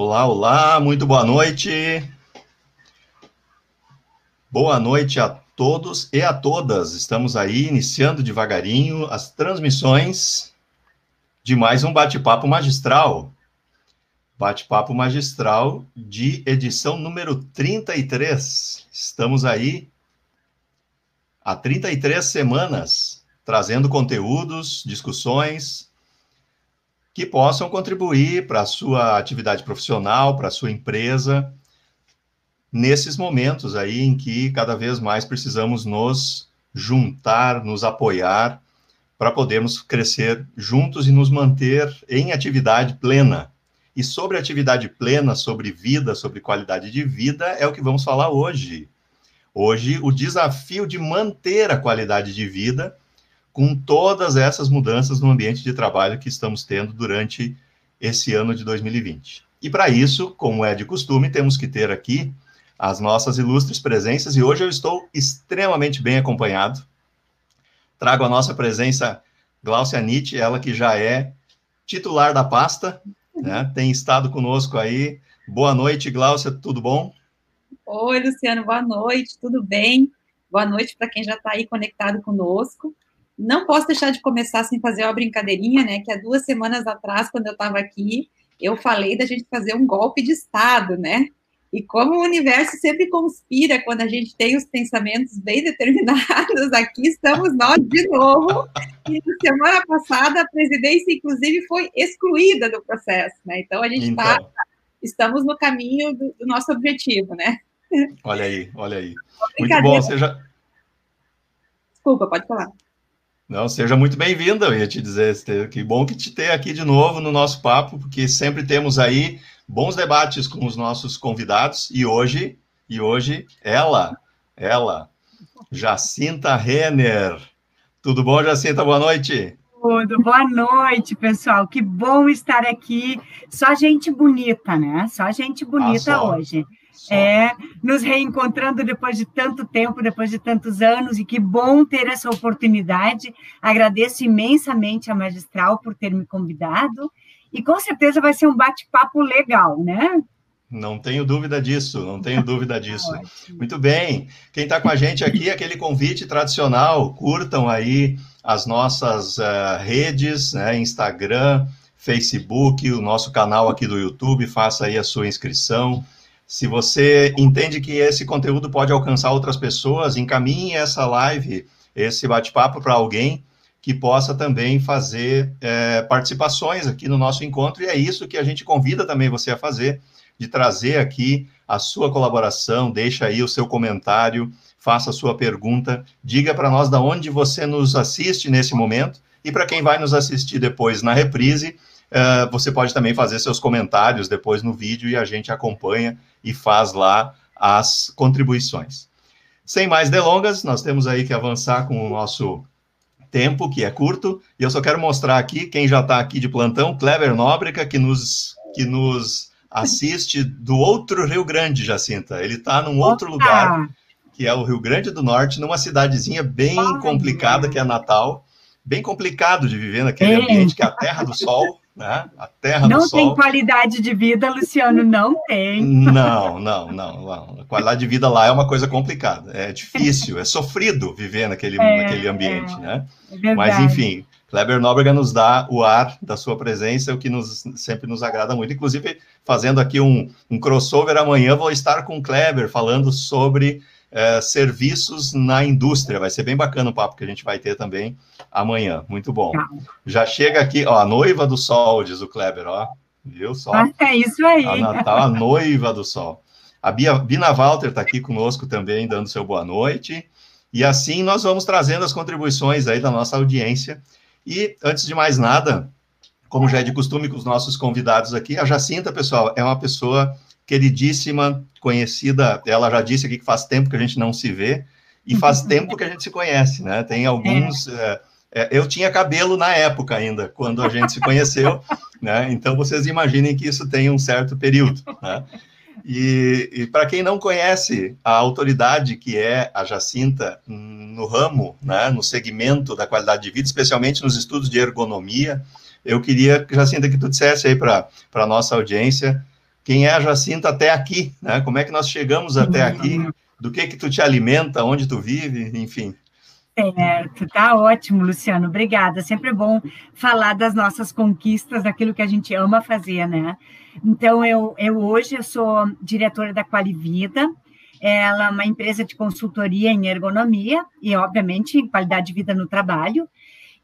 Olá, olá, muito boa noite. Boa noite a todos e a todas. Estamos aí iniciando devagarinho as transmissões de mais um bate-papo magistral. Bate-papo magistral de edição número 33. Estamos aí há 33 semanas trazendo conteúdos, discussões que possam contribuir para a sua atividade profissional, para a sua empresa, nesses momentos aí em que cada vez mais precisamos nos juntar, nos apoiar para podermos crescer juntos e nos manter em atividade plena. E sobre atividade plena, sobre vida, sobre qualidade de vida, é o que vamos falar hoje. Hoje, o desafio de manter a qualidade de vida com todas essas mudanças no ambiente de trabalho que estamos tendo durante esse ano de 2020. E para isso, como é de costume, temos que ter aqui as nossas ilustres presenças e hoje eu estou extremamente bem acompanhado. Trago a nossa presença Glaucia Nietzsche, ela que já é titular da pasta, né? Tem estado conosco aí. Boa noite, Glaucia, tudo bom? Oi, Luciano, boa noite, tudo bem? Boa noite para quem já está aí conectado conosco. Não posso deixar de começar sem fazer uma brincadeirinha, né? Que há duas semanas atrás, quando eu estava aqui, eu falei da gente fazer um golpe de Estado, né? E como o universo sempre conspira quando a gente tem os pensamentos bem determinados, aqui estamos nós de novo. E na semana passada a presidência, inclusive, foi excluída do processo, né? Então a gente está. Então. Estamos no caminho do, do, nosso objetivo, né? Olha aí, olha aí. Muito bom, seja. Desculpa, pode falar. Não, seja muito bem-vinda, eu ia te dizer. Que bom que te ter aqui de novo no nosso papo, porque sempre temos aí bons debates com os nossos convidados e hoje, e hoje ela, ela, Jacinta Renner. Tudo bom, Jacinta? Boa noite. Tudo, boa noite, pessoal. Que bom estar aqui. Só gente bonita, né? Só gente bonita ah, hoje. É, nos reencontrando depois de tanto tempo, depois de tantos anos, e que bom ter essa oportunidade. Agradeço imensamente a Magistral por ter me convidado e com certeza vai ser um bate-papo legal, né? Não tenho dúvida disso, não tenho dúvida disso. Muito bem. Quem está com a gente aqui, aquele convite tradicional, curtam aí as nossas uh, redes, né, Instagram, Facebook, o nosso canal aqui do YouTube, faça aí a sua inscrição. Se você entende que esse conteúdo pode alcançar outras pessoas, encaminhe essa live, esse bate-papo para alguém que possa também fazer é, participações aqui no nosso encontro, e é isso que a gente convida também você a fazer, de trazer aqui a sua colaboração, deixa aí o seu comentário, faça a sua pergunta, diga para nós da onde você nos assiste nesse momento, e para quem vai nos assistir depois na reprise, uh, você pode também fazer seus comentários depois no vídeo e a gente acompanha e faz lá as contribuições. Sem mais delongas, nós temos aí que avançar com o nosso tempo, que é curto, e eu só quero mostrar aqui quem já está aqui de plantão, Kleber Nóbrega, que nos, que nos assiste do outro Rio Grande, Jacinta. Ele está num outro Opa. lugar, que é o Rio Grande do Norte, numa cidadezinha bem Ai, complicada, que é Natal. Bem complicado de viver naquele é. ambiente, que é a Terra do Sol né? A terra não do sol. Não tem qualidade de vida, Luciano, não tem. Não, não, não, não. A qualidade de vida lá é uma coisa complicada. É difícil, é sofrido viver naquele, é, naquele ambiente, é, né? É Mas, enfim, Kleber Nóbrega nos dá o ar da sua presença, o que nos, sempre nos agrada muito. Inclusive, fazendo aqui um, um crossover amanhã, vou estar com o Kleber falando sobre é, serviços na indústria. Vai ser bem bacana o papo que a gente vai ter também amanhã. Muito bom. Tá. Já chega aqui, ó, a noiva do sol, diz o Kleber, ó. Viu só? Ah, é isso aí. A Natal, a noiva do sol. A Bia, Bina Walter está aqui conosco também, dando seu boa noite. E assim nós vamos trazendo as contribuições aí da nossa audiência. E antes de mais nada, como já é de costume com os nossos convidados aqui, a Jacinta, pessoal, é uma pessoa queridíssima, conhecida, ela já disse aqui que faz tempo que a gente não se vê, e faz tempo que a gente se conhece, né? Tem alguns. É. É, eu tinha cabelo na época ainda, quando a gente se conheceu, né? Então vocês imaginem que isso tem um certo período, né? E, e para quem não conhece a autoridade que é a Jacinta no ramo, né, no segmento da qualidade de vida, especialmente nos estudos de ergonomia, eu queria, Jacinta, que tu dissesse aí para a nossa audiência quem é a Jacinta até aqui, né? Como é que nós chegamos até aqui? Do que que tu te alimenta, onde tu vive, enfim. Certo, tá ótimo, Luciano. Obrigada. Sempre bom falar das nossas conquistas, daquilo que a gente ama fazer, né? Então, eu, eu hoje eu sou diretora da Qualivida, ela é uma empresa de consultoria em ergonomia e, obviamente, em qualidade de vida no trabalho.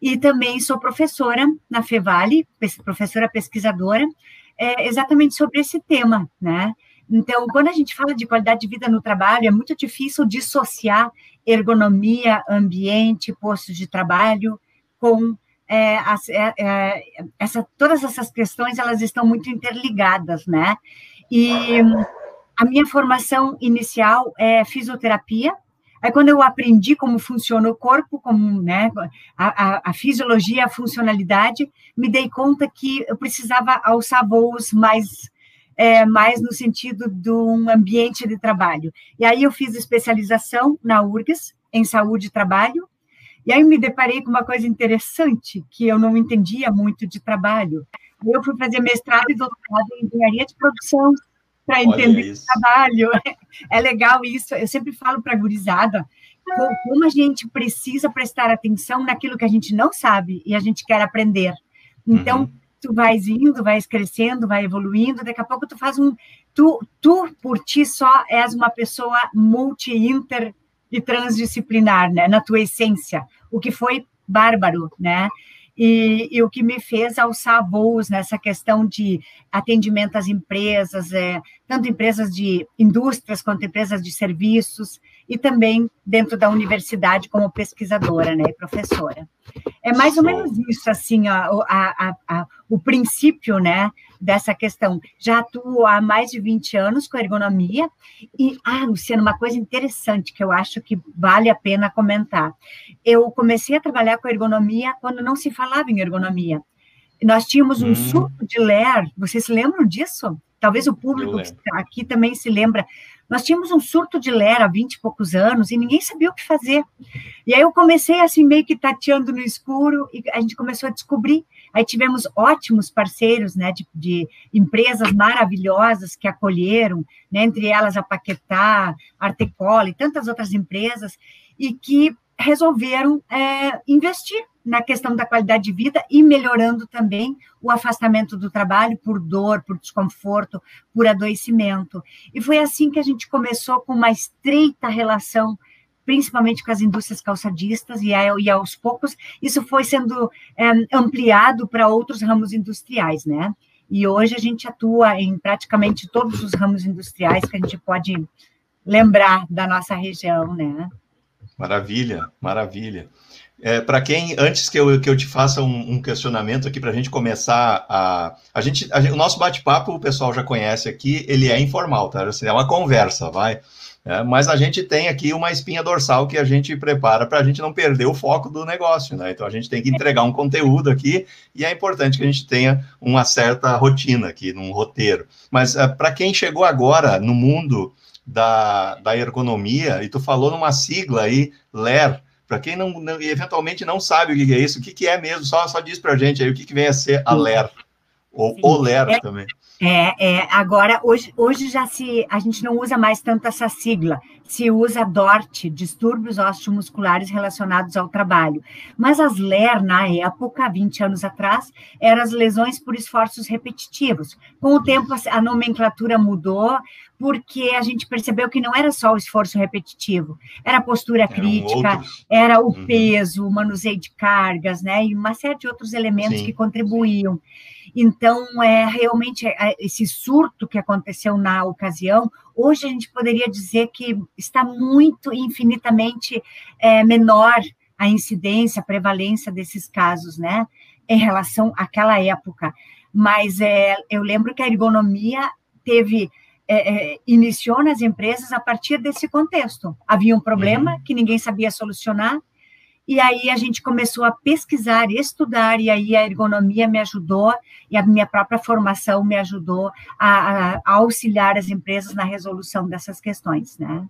E também sou professora na Fevale, professora pesquisadora, é, exatamente sobre esse tema, né? Então, quando a gente fala de qualidade de vida no trabalho, é muito difícil dissociar ergonomia, ambiente, postos de trabalho com é, as, é, é, essa, todas essas questões elas estão muito interligadas, né? E a minha formação inicial é fisioterapia. Aí, quando eu aprendi como funciona o corpo, como né, a, a, a fisiologia, a funcionalidade, me dei conta que eu precisava alçar voos mais é, mais no sentido de um ambiente de trabalho. E aí eu fiz especialização na URGS, em saúde e trabalho, e aí me deparei com uma coisa interessante, que eu não entendia muito de trabalho. Eu fui fazer mestrado e doutorado em engenharia de produção, para entender o trabalho. É legal isso. Eu sempre falo para a gurizada como a gente precisa prestar atenção naquilo que a gente não sabe e a gente quer aprender. Então, uhum. tu vais indo, vais crescendo, vai evoluindo, daqui a pouco tu faz um... Tu, tu por ti só, és uma pessoa multi-inter e transdisciplinar, né? Na tua essência, o que foi bárbaro, né? E, e, o que me fez alçar voos nessa questão de atendimento às empresas, é, tanto empresas de indústrias quanto empresas de serviços, e também dentro da universidade como pesquisadora né, e professora. É mais ou menos isso, assim, a, a, a, o princípio né, dessa questão. Já atuo há mais de 20 anos com ergonomia, e, ah, Luciana, uma coisa interessante que eu acho que vale a pena comentar. Eu comecei a trabalhar com ergonomia quando não se falava em ergonomia. Nós tínhamos um hum. surto de ler, vocês se lembram disso? Talvez o público aqui também se lembra. Nós tínhamos um surto de lera há 20 e poucos anos e ninguém sabia o que fazer. E aí eu comecei assim, meio que tateando no escuro, e a gente começou a descobrir. Aí tivemos ótimos parceiros, né, de, de empresas maravilhosas que acolheram, né, entre elas a Paquetá, Artecola e tantas outras empresas, e que resolveram é, investir na questão da qualidade de vida e melhorando também o afastamento do trabalho por dor, por desconforto, por adoecimento. E foi assim que a gente começou com uma estreita relação principalmente com as indústrias calçadistas, e, e aos poucos isso foi sendo é, ampliado para outros ramos industriais, né? E hoje a gente atua em praticamente todos os ramos industriais que a gente pode lembrar da nossa região, né? Maravilha, maravilha. É, para quem, antes que eu, que eu te faça um, um questionamento aqui, para a gente começar a. A gente, a, o nosso bate-papo, o pessoal já conhece aqui, ele é informal, tá? É uma conversa, vai. É, mas a gente tem aqui uma espinha dorsal que a gente prepara para a gente não perder o foco do negócio, né? Então a gente tem que entregar um conteúdo aqui e é importante que a gente tenha uma certa rotina aqui, num roteiro. Mas é, para quem chegou agora no mundo da, da ergonomia, e tu falou numa sigla aí, LER, para quem não, não, eventualmente não sabe o que, é isso, o que, que é mesmo, só, só diz para a gente aí o que, que vem a ser a LER, ou o LER é, também. É, é, agora, hoje, hoje já se, a gente não usa mais tanto essa sigla, se usa DORT, distúrbios osteomusculares relacionados ao trabalho. Mas as LER, na época, 20 anos atrás, eram as lesões por esforços repetitivos. Com o tempo, a nomenclatura mudou, porque a gente percebeu que não era só o esforço repetitivo, era a postura crítica, outros. era o uhum. peso, o manuseio de cargas, né, e uma série de outros elementos Sim. que contribuíam. Então, é realmente é, esse surto que aconteceu na ocasião, hoje a gente poderia dizer que está muito infinitamente é, menor a incidência, a prevalência desses casos, né, em relação àquela época. Mas é, eu lembro que a ergonomia teve é, é, iniciou nas empresas a partir desse contexto. Havia um problema uhum. que ninguém sabia solucionar, e aí a gente começou a pesquisar, estudar, e aí a ergonomia me ajudou, e a minha própria formação me ajudou a, a auxiliar as empresas na resolução dessas questões, né?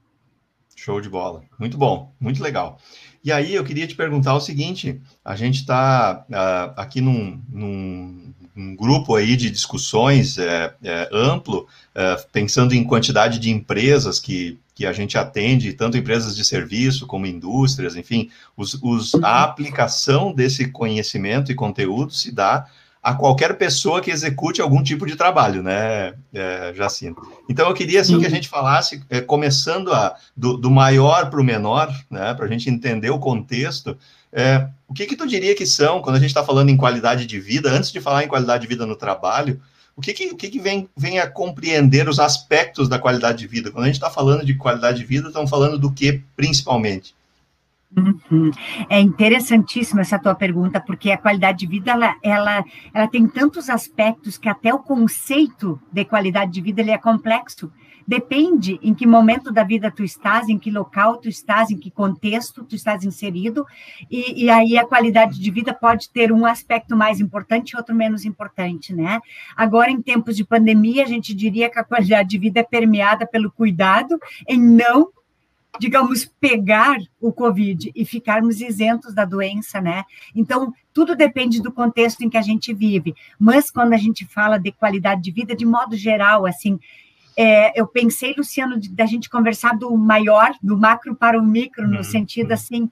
Show de bola. Muito bom, muito legal. E aí eu queria te perguntar o seguinte: a gente está uh, aqui num, num, um grupo aí de discussões é, é, amplo, é, pensando em quantidade de empresas que, que a gente atende, tanto empresas de serviço como indústrias, enfim, os, os, a aplicação desse conhecimento e conteúdo se dá a qualquer pessoa que execute algum tipo de trabalho, né, é, Jacinto? Então, eu queria, assim, que a gente falasse, é, começando a, do, do maior para o menor, né, para a gente entender o contexto, é, o que que tu diria que são, quando a gente está falando em qualidade de vida, antes de falar em qualidade de vida no trabalho, o que que, o que, que vem, vem a compreender os aspectos da qualidade de vida? Quando a gente está falando de qualidade de vida, estamos falando do que, principalmente? Uhum. É interessantíssima essa tua pergunta, porque a qualidade de vida ela, ela, ela tem tantos aspectos que até o conceito de qualidade de vida ele é complexo. Depende em que momento da vida tu estás, em que local tu estás, em que contexto tu estás inserido, e, e aí a qualidade de vida pode ter um aspecto mais importante e outro menos importante, né? Agora, em tempos de pandemia, a gente diria que a qualidade de vida é permeada pelo cuidado em não digamos, pegar o Covid e ficarmos isentos da doença, né? Então, tudo depende do contexto em que a gente vive. Mas quando a gente fala de qualidade de vida, de modo geral, assim, é, eu pensei, Luciano, da gente conversar do maior, do macro para o micro, no uhum. sentido assim,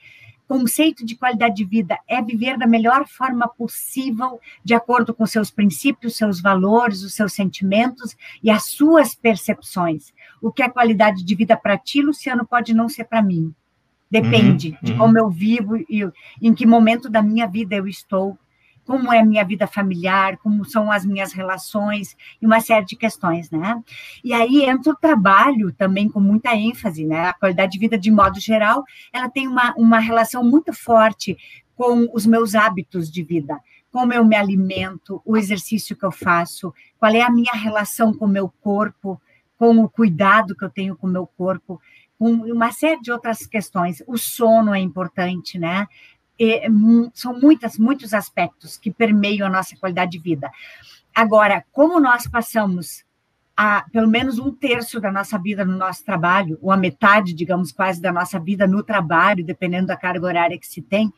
conceito de qualidade de vida é viver da melhor forma possível, de acordo com seus princípios, seus valores, os seus sentimentos e as suas percepções. O que é qualidade de vida para ti, Luciano, pode não ser para mim. Depende uhum, de uhum. como eu vivo e em que momento da minha vida eu estou, como é a minha vida familiar, como são as minhas relações e uma série de questões, né? E aí entra o trabalho também com muita ênfase, né? A qualidade de vida, de modo geral, ela tem uma, uma relação muito forte com os meus hábitos de vida, como eu me alimento, o exercício que eu faço, qual é a minha relação com o meu corpo, com o cuidado que eu tenho com o meu corpo, com uma série de outras questões. O sono é importante, né? É, são muitas, muitos aspectos que permeiam a nossa qualidade de vida. Agora, como nós passamos a, pelo menos um terço da nossa vida no nosso trabalho, ou a metade, digamos, quase da nossa vida no trabalho, dependendo da carga horária que se tem,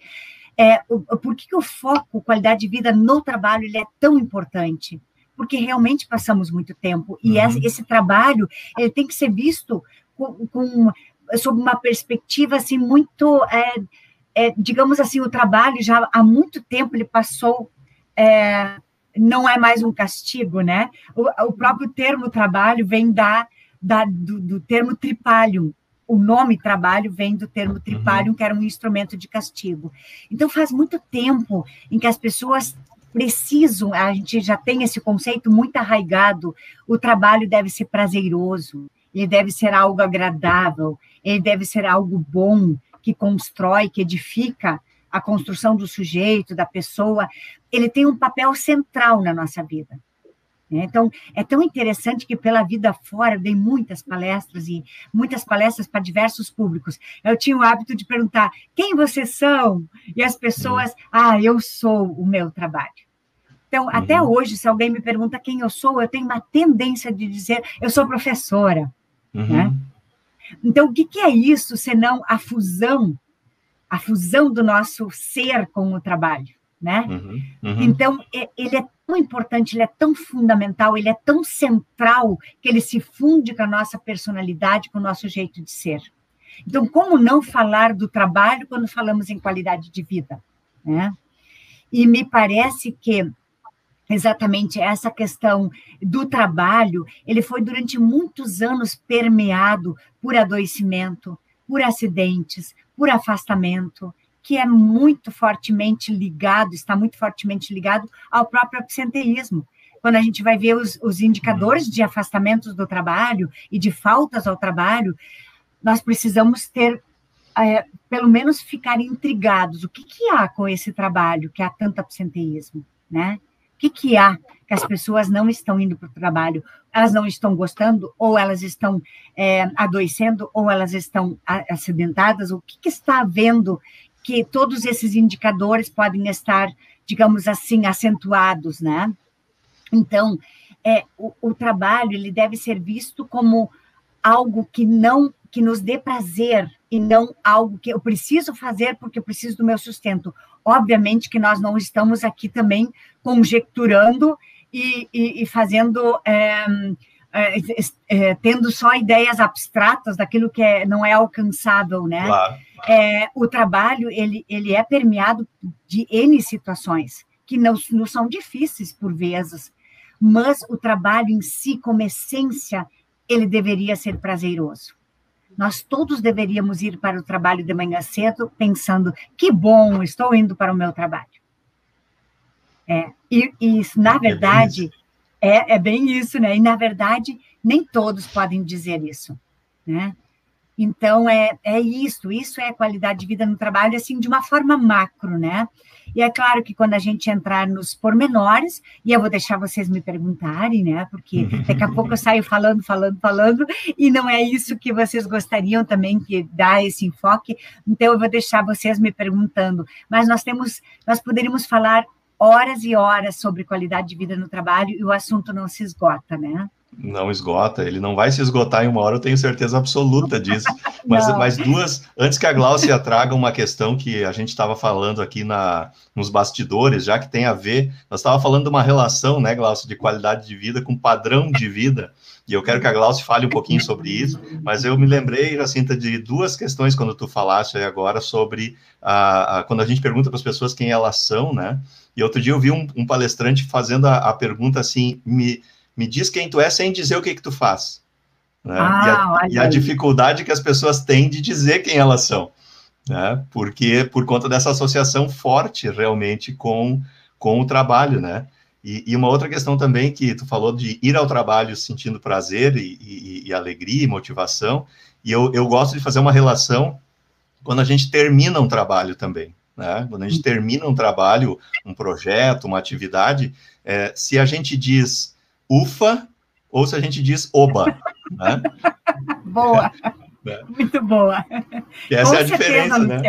é, o, por que, que o foco, qualidade de vida no trabalho, ele é tão importante? Porque realmente passamos muito tempo, e uhum. esse, esse, trabalho ele tem que ser visto com, com sob uma perspectiva assim muito é, é, digamos assim, o trabalho já há muito tempo ele passou, é, não é mais um castigo, né? O, o próprio termo trabalho vem da, da do, do, termo tripalium. O nome trabalho vem do termo tripalium, uhum. que era um instrumento de castigo. Então, faz muito tempo em que as pessoas precisam, a gente já tem esse conceito muito arraigado, o trabalho deve ser prazeroso, ele deve ser algo agradável, ele deve ser algo bom, que constrói, que edifica a construção do sujeito, da pessoa, ele tem um papel central na nossa vida. Né? Então, é tão interessante que pela vida fora, eu dei muitas palestras e muitas palestras para diversos públicos. Eu tinha o hábito de perguntar: quem vocês são? E as pessoas, uhum. ah, eu sou o meu trabalho. Então, até hoje, se alguém me pergunta quem eu sou, eu tenho uma tendência de dizer: eu sou professora. Uhum. Né? Então, o que, que é isso, senão a fusão, a fusão do nosso ser com o trabalho, né? Uhum, uhum. Então, é, ele é tão importante, ele é tão fundamental, ele é tão central, que ele se funde com a nossa personalidade, com o nosso jeito de ser. Então, como não falar do trabalho quando falamos em qualidade de vida, né? E me parece que exatamente essa questão do trabalho, ele foi durante muitos anos permeado por adoecimento, por acidentes, por afastamento, que é muito fortemente ligado, está muito fortemente ligado ao próprio absenteísmo. Quando a gente vai ver os, os indicadores de afastamentos do trabalho e de faltas ao trabalho, nós precisamos ter, é, pelo menos, ficar intrigados. O que, que há com esse trabalho que há tanto absenteísmo, né? Que, que há que as pessoas não estão indo para o trabalho? Elas não estão gostando, ou elas estão é, adoecendo, ou elas estão acidentadas? O que, que está havendo que todos esses indicadores podem estar, digamos assim, acentuados, né? Então, é, o, o trabalho ele deve ser visto como algo que não que nos dê prazer e não algo que eu preciso fazer porque eu preciso do meu sustento. Obviamente que nós não estamos aqui também conjecturando e, e, e fazendo. É, é, é, tendo só ideias abstratas daquilo que é, não é alcançável, né? Claro. É, o trabalho ele, ele é permeado de n situações que não, não são difíceis por vezes, mas o trabalho em si, como essência, ele deveria ser prazeroso. Nós todos deveríamos ir para o trabalho de manhã cedo pensando que bom, estou indo para o meu trabalho. É, e, e na é verdade, é, é bem isso, né? E, na verdade, nem todos podem dizer isso, né? Então, é, é isso, isso é qualidade de vida no trabalho, assim, de uma forma macro, né? E é claro que quando a gente entrar nos pormenores, e eu vou deixar vocês me perguntarem, né? Porque daqui a pouco eu saio falando, falando, falando, e não é isso que vocês gostariam também que dá esse enfoque, então eu vou deixar vocês me perguntando. Mas nós temos, nós poderíamos falar horas e horas sobre qualidade de vida no trabalho e o assunto não se esgota, né? Não esgota, ele não vai se esgotar em uma hora, eu tenho certeza absoluta disso. Mas, mas duas, antes que a Glaucia traga uma questão que a gente estava falando aqui na, nos bastidores, já que tem a ver, nós estávamos falando de uma relação, né, Glaucia, de qualidade de vida com padrão de vida, e eu quero que a Glaucia fale um pouquinho sobre isso, mas eu me lembrei, Jacinta, de duas questões quando tu falaste agora sobre a, a quando a gente pergunta para as pessoas quem elas são, né, e outro dia eu vi um, um palestrante fazendo a, a, pergunta assim: me, me diz quem tu é sem dizer o que, que tu faz. Né? Ah, e, a, e, a, dificuldade que as pessoas têm de dizer quem elas são. Né? Porque por conta dessa associação forte realmente com, com o trabalho, né? E, e, uma outra questão também que tu falou de ir ao trabalho sentindo prazer e, e, e alegria e motivação, e eu, eu gosto de fazer uma relação quando a gente termina um trabalho também. Né? Quando a gente termina um trabalho, um projeto, uma atividade, é, se a gente diz ufa ou se a gente diz oba. Né? Boa. É. Muito boa. E essa Com é a diferença, né?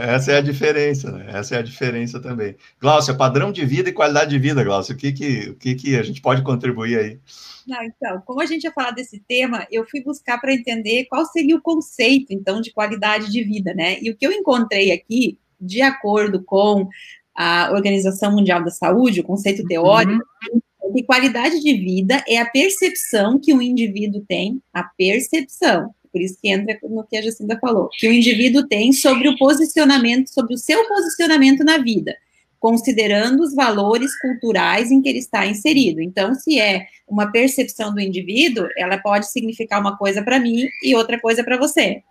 Essa é a diferença, né? Essa é a diferença também. Glaucia, padrão de vida e qualidade de vida, Glaucia, o que que, o que, que a gente pode contribuir aí? Não, então, como a gente ia falar desse tema, eu fui buscar para entender qual seria o conceito, então, de qualidade de vida, né? E o que eu encontrei aqui de acordo com a Organização Mundial da Saúde, o conceito teórico, uhum. Que qualidade de vida é a percepção que o indivíduo tem, a percepção, por isso que entra no que a Jacinda falou, que o indivíduo tem sobre o posicionamento, sobre o seu posicionamento na vida, considerando os valores culturais em que ele está inserido. Então, se é uma percepção do indivíduo, ela pode significar uma coisa para mim e outra coisa para você.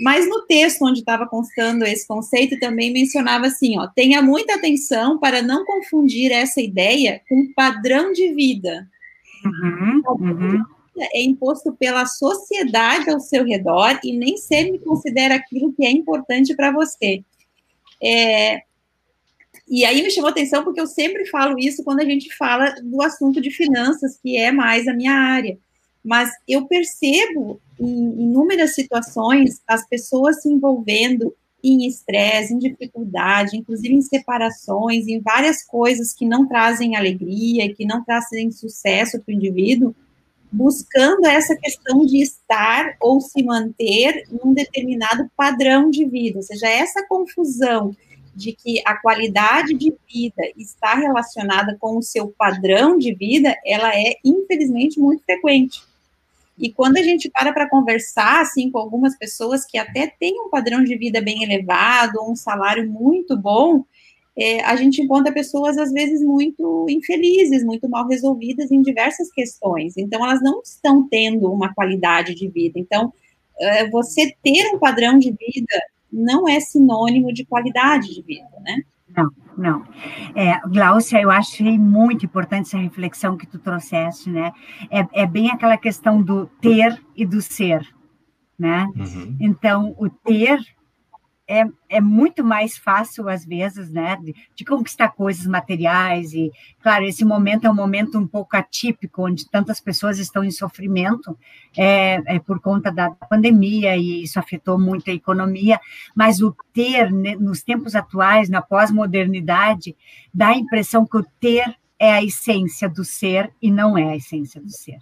Mas no texto onde estava constando esse conceito, também mencionava assim, ó, tenha muita atenção para não confundir essa ideia com padrão de vida. Uhum, uhum. É imposto pela sociedade ao seu redor e nem sempre considera aquilo que é importante para você. É, e aí me chamou atenção porque eu sempre falo isso quando a gente fala do assunto de finanças, que é mais a minha área mas eu percebo em inúmeras situações as pessoas se envolvendo em estresse, em dificuldade, inclusive em separações, em várias coisas que não trazem alegria, que não trazem sucesso para o indivíduo, buscando essa questão de estar ou se manter num determinado padrão de vida, ou seja, essa confusão de que a qualidade de vida está relacionada com o seu padrão de vida, ela é infelizmente muito frequente. E quando a gente para para conversar assim com algumas pessoas que até têm um padrão de vida bem elevado, um salário muito bom, é, a gente encontra pessoas às vezes muito infelizes, muito mal resolvidas em diversas questões. Então elas não estão tendo uma qualidade de vida. Então é, você ter um padrão de vida não é sinônimo de qualidade de vida, né? Não, não. É, Glaucia, eu achei muito importante essa reflexão que tu trouxeste, né? É, é bem aquela questão do ter e do ser, né? Uhum. Então, o ter é, é muito mais fácil, às vezes, né, de, de, conquistar coisas materiais. E, claro, esse momento é um momento um pouco atípico, onde tantas pessoas estão em sofrimento é, é por conta da pandemia, e isso afetou muito a economia. Mas o ter, né, nos tempos atuais, na pós-modernidade, dá a impressão que o ter é a essência do ser e não é a essência do ser.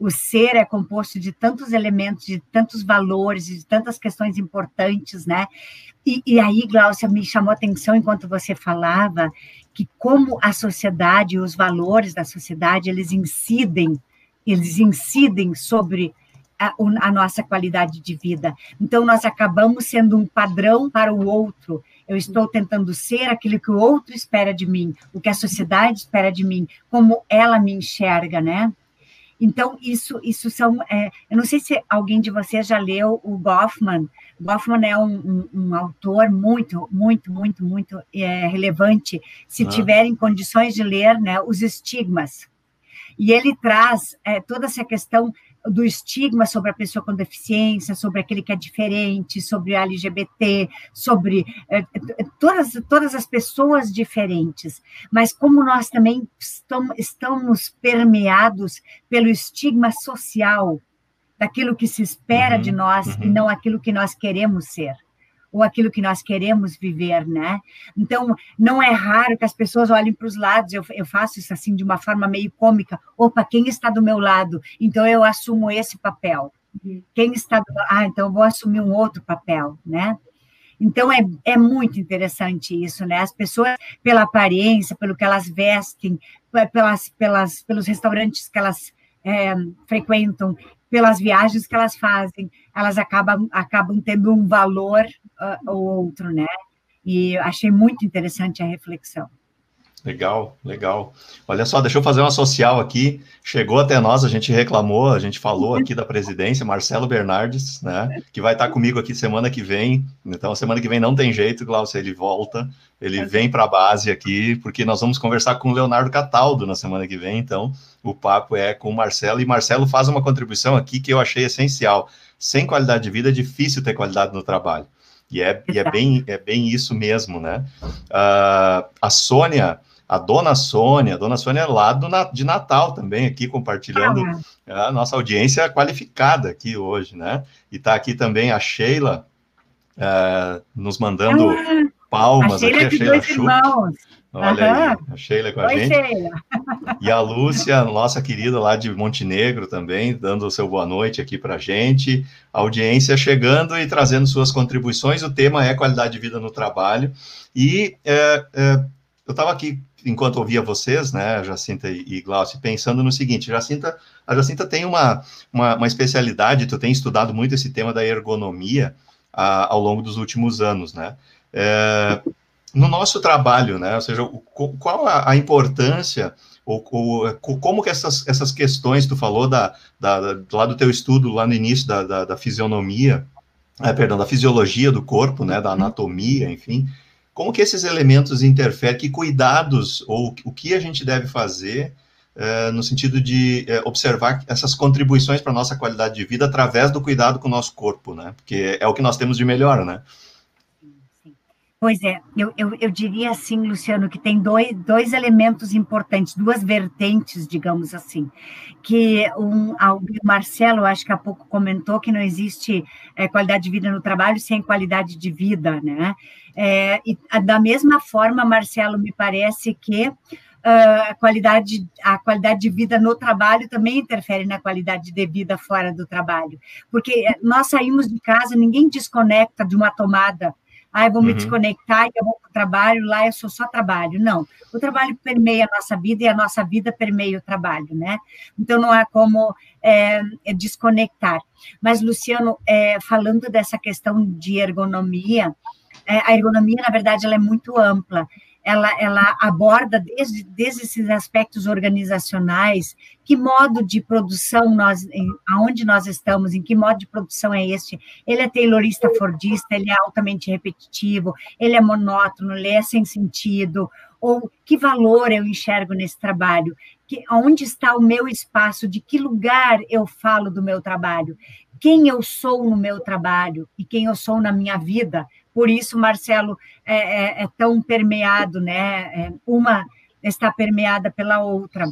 O ser é composto de tantos elementos, de tantos valores, de tantas questões importantes, né? E, e aí, Glaucia, me chamou a atenção enquanto você falava que como a sociedade, os valores da sociedade, eles incidem, eles incidem sobre a, a, nossa qualidade de vida. Então, nós acabamos sendo um padrão para o outro. Eu estou tentando ser aquilo que o outro espera de mim, o que a sociedade espera de mim, como ela me enxerga, né? Então, isso, isso são. É, eu não sei se alguém de vocês já leu o Goffman. Goffman é um, um, um autor muito, muito, muito, muito é, relevante. Se ah. tiverem condições de ler, né, os estigmas. E ele traz é, toda essa questão do estigma sobre a pessoa com deficiência, sobre aquele que é diferente, sobre a LGBT, sobre é, todas, todas as pessoas diferentes. Mas como nós também estamos, estamos permeados pelo estigma social, daquilo que se espera uhum, de nós uhum. e não aquilo que nós queremos ser ou aquilo que nós queremos viver, né? Então, não é raro que as pessoas olhem para os lados, eu, eu faço isso assim de uma forma meio cômica, opa, quem está do meu lado? Então, eu assumo esse papel. Uhum. Quem está do ah, então eu vou assumir um outro papel, né? Então, é, é muito interessante isso, né? As pessoas, pela aparência, pelo que elas vestem, pelas, pelas, pelos restaurantes que elas é, frequentam, pelas viagens que elas fazem, elas acabam, acabam tendo um valor uh, ou outro, né? E achei muito interessante a reflexão. Legal, legal. Olha só, deixa eu fazer uma social aqui. Chegou até nós, a gente reclamou, a gente falou aqui da presidência, Marcelo Bernardes, né? Que vai estar comigo aqui semana que vem. Então, semana que vem não tem jeito, Glaucio, ele volta, ele vem para a base aqui, porque nós vamos conversar com o Leonardo Cataldo na semana que vem. Então, o papo é com o Marcelo, e Marcelo faz uma contribuição aqui que eu achei essencial. Sem qualidade de vida é difícil ter qualidade no trabalho. E é, e é, bem, é bem isso mesmo, né? Uh, a Sônia a dona Sônia, a dona Sônia é lá do, de Natal também, aqui compartilhando ah, a nossa audiência qualificada aqui hoje, né? E está aqui também a Sheila é, nos mandando ah, palmas a Sheila aqui, a Sheila Schuch. Olha aí, a Sheila com a Oi, gente. Sheila. E a Lúcia, nossa querida lá de Montenegro também, dando o seu boa noite aqui para a gente. A audiência chegando e trazendo suas contribuições. O tema é qualidade de vida no trabalho. E é, é, eu estava aqui enquanto ouvia vocês, né, Jacinta e, Glaucio, pensando no seguinte, Jacinta, a Jacinta tem uma, uma, uma, especialidade, tu tem estudado muito esse tema da ergonomia a, ao longo dos últimos anos, né, é, no nosso trabalho, né, ou seja, o, qual a, a importância ou, ou, como que essas, essas questões, tu falou da, da, da, lá do teu estudo, lá no início da, da, da fisionomia, é, perdão, da fisiologia do corpo, né, da anatomia, enfim, como que esses elementos interferem? Que cuidados ou o que a gente deve fazer uh, no sentido de uh, observar essas contribuições para a nossa qualidade de vida através do cuidado com o nosso corpo, né? Porque é o que nós temos de melhor, né? Pois é, eu, eu, eu, diria assim, Luciano, que tem dois, dois elementos importantes, duas vertentes, digamos assim, que um, o Marcelo, acho que há pouco comentou que não existe é, qualidade de vida no trabalho sem qualidade de vida, né? É, e da mesma forma, Marcelo, me parece que Uh, a, qualidade, a qualidade de vida no trabalho também interfere na qualidade de vida fora do trabalho. Porque nós saímos de casa, ninguém desconecta de uma tomada ah, eu vou me uhum. desconectar e eu vou para o trabalho, lá eu sou só trabalho. Não, o trabalho permeia a nossa vida e a nossa vida permeia o trabalho, né? Então não há como é, desconectar. Mas, Luciano, é, falando dessa questão de ergonomia, a ergonomia, na verdade, ela é muito ampla. Ela, ela aborda desde, desde esses aspectos organizacionais, que modo de produção nós, em, aonde nós estamos, em que modo de produção é este. Ele é taylorista fordista, ele é altamente repetitivo, ele é monótono, ele é sem sentido, ou que valor eu enxergo nesse trabalho, que, onde está o meu espaço, de que lugar eu falo do meu trabalho, quem eu sou no meu trabalho? E quem eu sou na minha vida, por isso, Marcelo, é, é, é tão permeado, né? É, uma está permeada pela outra.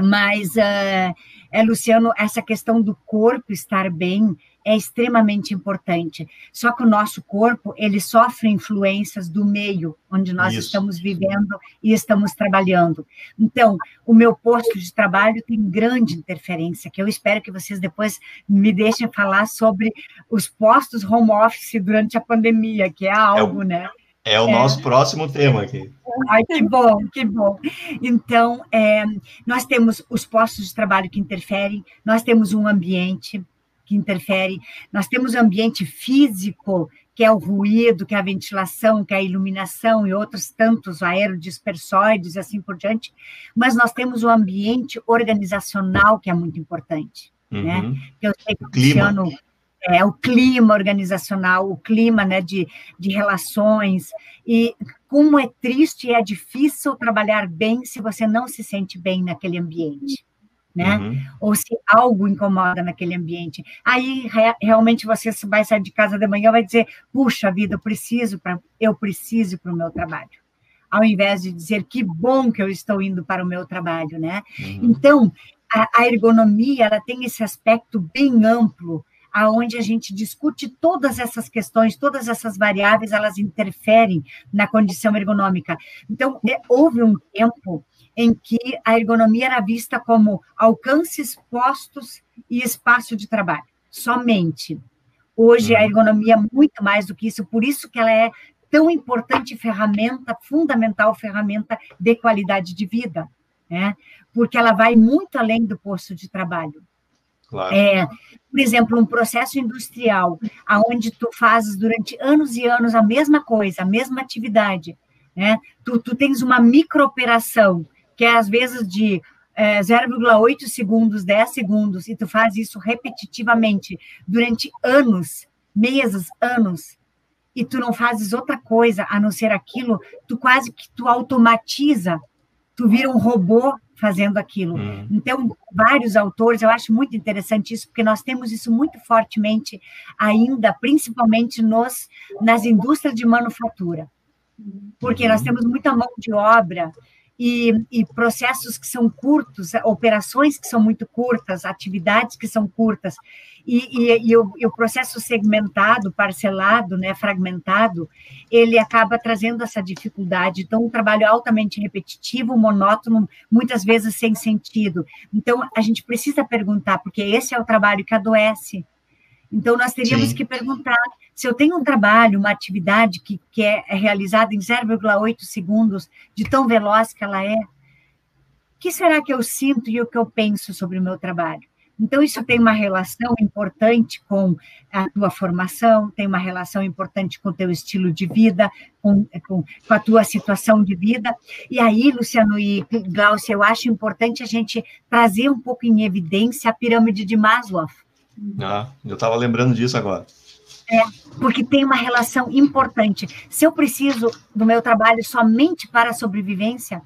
Mas, é, é, Luciano, essa questão do corpo estar bem, é extremamente importante. Só que o nosso corpo, ele sofre influências do meio onde nós Isso. estamos vivendo e estamos trabalhando. Então, o meu posto de trabalho tem grande interferência, que eu espero que vocês depois me deixem falar sobre os postos home office durante a pandemia, que é algo, é o, né? É o é. nosso próximo tema aqui. Ai, que bom, que bom. Então, é, nós temos os postos de trabalho que interferem, nós temos um ambiente, que interfere. Nós temos ambiente físico, que é o ruído, que é a ventilação, que é a iluminação e outros tantos aerodispersóides e assim por diante, mas nós temos o ambiente organizacional, que é muito importante. Né? Uhum. Né? Eu sei que o Luciano é o clima organizacional, o clima né, de, de relações, e como é triste e é difícil trabalhar bem se você não se sente bem naquele ambiente né? Uhum. Ou se algo incomoda naquele ambiente. Aí re realmente você vai sair de casa de manhã e vai dizer: puxa vida, eu preciso para eu preciso para o meu trabalho. Ao invés de dizer que bom que eu estou indo para o meu trabalho, né? Uhum. Então, a, a ergonomia ela tem esse aspecto bem amplo aonde a gente discute todas essas questões, todas essas variáveis, elas interferem na condição ergonômica. Então, é, houve um tempo em que a ergonomia era vista como alcances, postos e espaço de trabalho, somente. Hoje a uhum. ergonomia é muito mais do que isso, por isso que ela é tão importante ferramenta, fundamental ferramenta de qualidade de vida, né? Porque ela vai muito além do posto de trabalho. Claro. É, por exemplo, um processo industrial, aonde tu fazes durante anos e anos a mesma coisa, a mesma atividade, né? Tu, tu tens uma microoperação que é às vezes de é, 0,8 segundos, 10 segundos, e tu faz isso repetitivamente durante anos, meses, anos, e tu não fazes outra coisa a não ser aquilo, tu quase que tu automatiza, tu vira um robô fazendo aquilo. Hum. Então, vários autores, eu acho muito interessante isso, porque nós temos isso muito fortemente ainda, principalmente nos, nas indústrias de manufatura. Porque nós uhum. temos muita mão de obra e, e, processos que são curtos, operações que são muito curtas, atividades que são curtas, e, e, e, o, o, processo segmentado, parcelado, né, fragmentado, ele acaba trazendo essa dificuldade. Então, um trabalho altamente repetitivo, monótono, muitas vezes sem sentido. Então, a gente precisa perguntar, porque esse é o trabalho que adoece. Então, nós teríamos Sim. que perguntar se eu tenho um trabalho, uma atividade que, que é, é realizada em 0,8 segundos, de tão veloz que ela é, o que será que eu sinto e o que eu penso sobre o meu trabalho? Então, isso tem uma relação importante com a tua formação, tem uma relação importante com o teu estilo de vida, com, com, com, a tua situação de vida. E aí, Luciano e Glaucia, eu acho importante a gente trazer um pouco em evidência a pirâmide de Maslow. Ah, eu estava lembrando disso agora. É, porque tem uma relação importante. Se eu preciso do meu trabalho somente para a sobrevivência,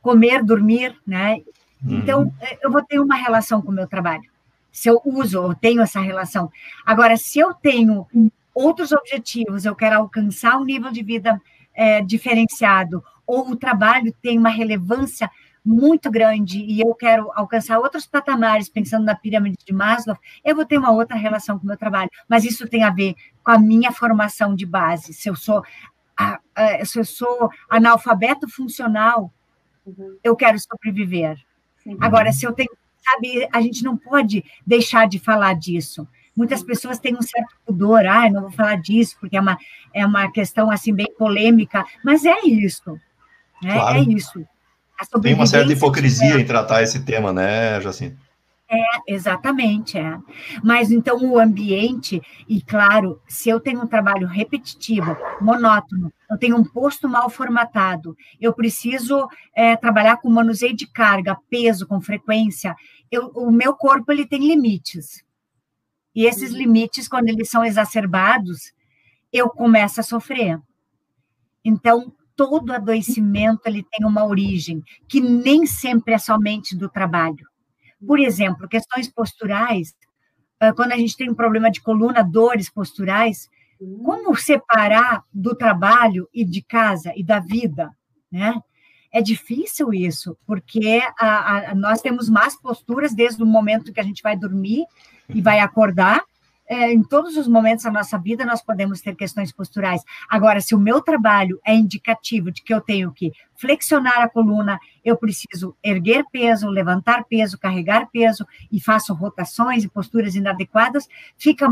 comer, dormir, né? Uhum. Então, eu vou ter uma relação com o meu trabalho. Se eu uso ou tenho essa relação. Agora, se eu tenho outros objetivos, eu quero alcançar um nível de vida é, diferenciado, ou o trabalho tem uma relevância muito grande e eu quero alcançar outros patamares, pensando na pirâmide de Maslow, eu vou ter uma outra relação com o meu trabalho. Mas isso tem a ver com a minha formação de base. Se eu sou, a, a, se eu sou analfabeto funcional, uhum. eu quero sobreviver. Sim. Agora, se eu tenho, sabe, a gente não pode deixar de falar disso. Muitas pessoas têm um certo pudor, ah, não vou falar disso, porque é uma, é uma questão assim bem polêmica, mas é isso. Né? Claro. É isso. Tem uma certa hipocrisia em tratar esse tema, né, Jacinto? É, exatamente, é. Mas então o ambiente, e claro, se eu tenho um trabalho repetitivo, monótono, eu tenho um posto mal formatado, eu preciso é, trabalhar com manuseio de carga, peso, com frequência, eu, o meu corpo ele tem limites. E esses uhum. limites, quando eles são exacerbados, eu começo a sofrer. Então, todo adoecimento ele tem uma origem que nem sempre é somente do trabalho. Por exemplo, questões posturais, ah, quando a gente tem um problema de coluna, dores posturais, como separar do trabalho e de casa e da vida, né? É difícil isso, porque a, a, nós temos más posturas desde o momento que a gente vai dormir e vai acordar, é, em todos os momentos da nossa vida nós podemos ter questões posturais. Agora, se o meu trabalho é indicativo de que eu tenho que flexionar a coluna, eu preciso erguer peso, levantar peso, carregar peso e faço rotações e posturas inadequadas, fica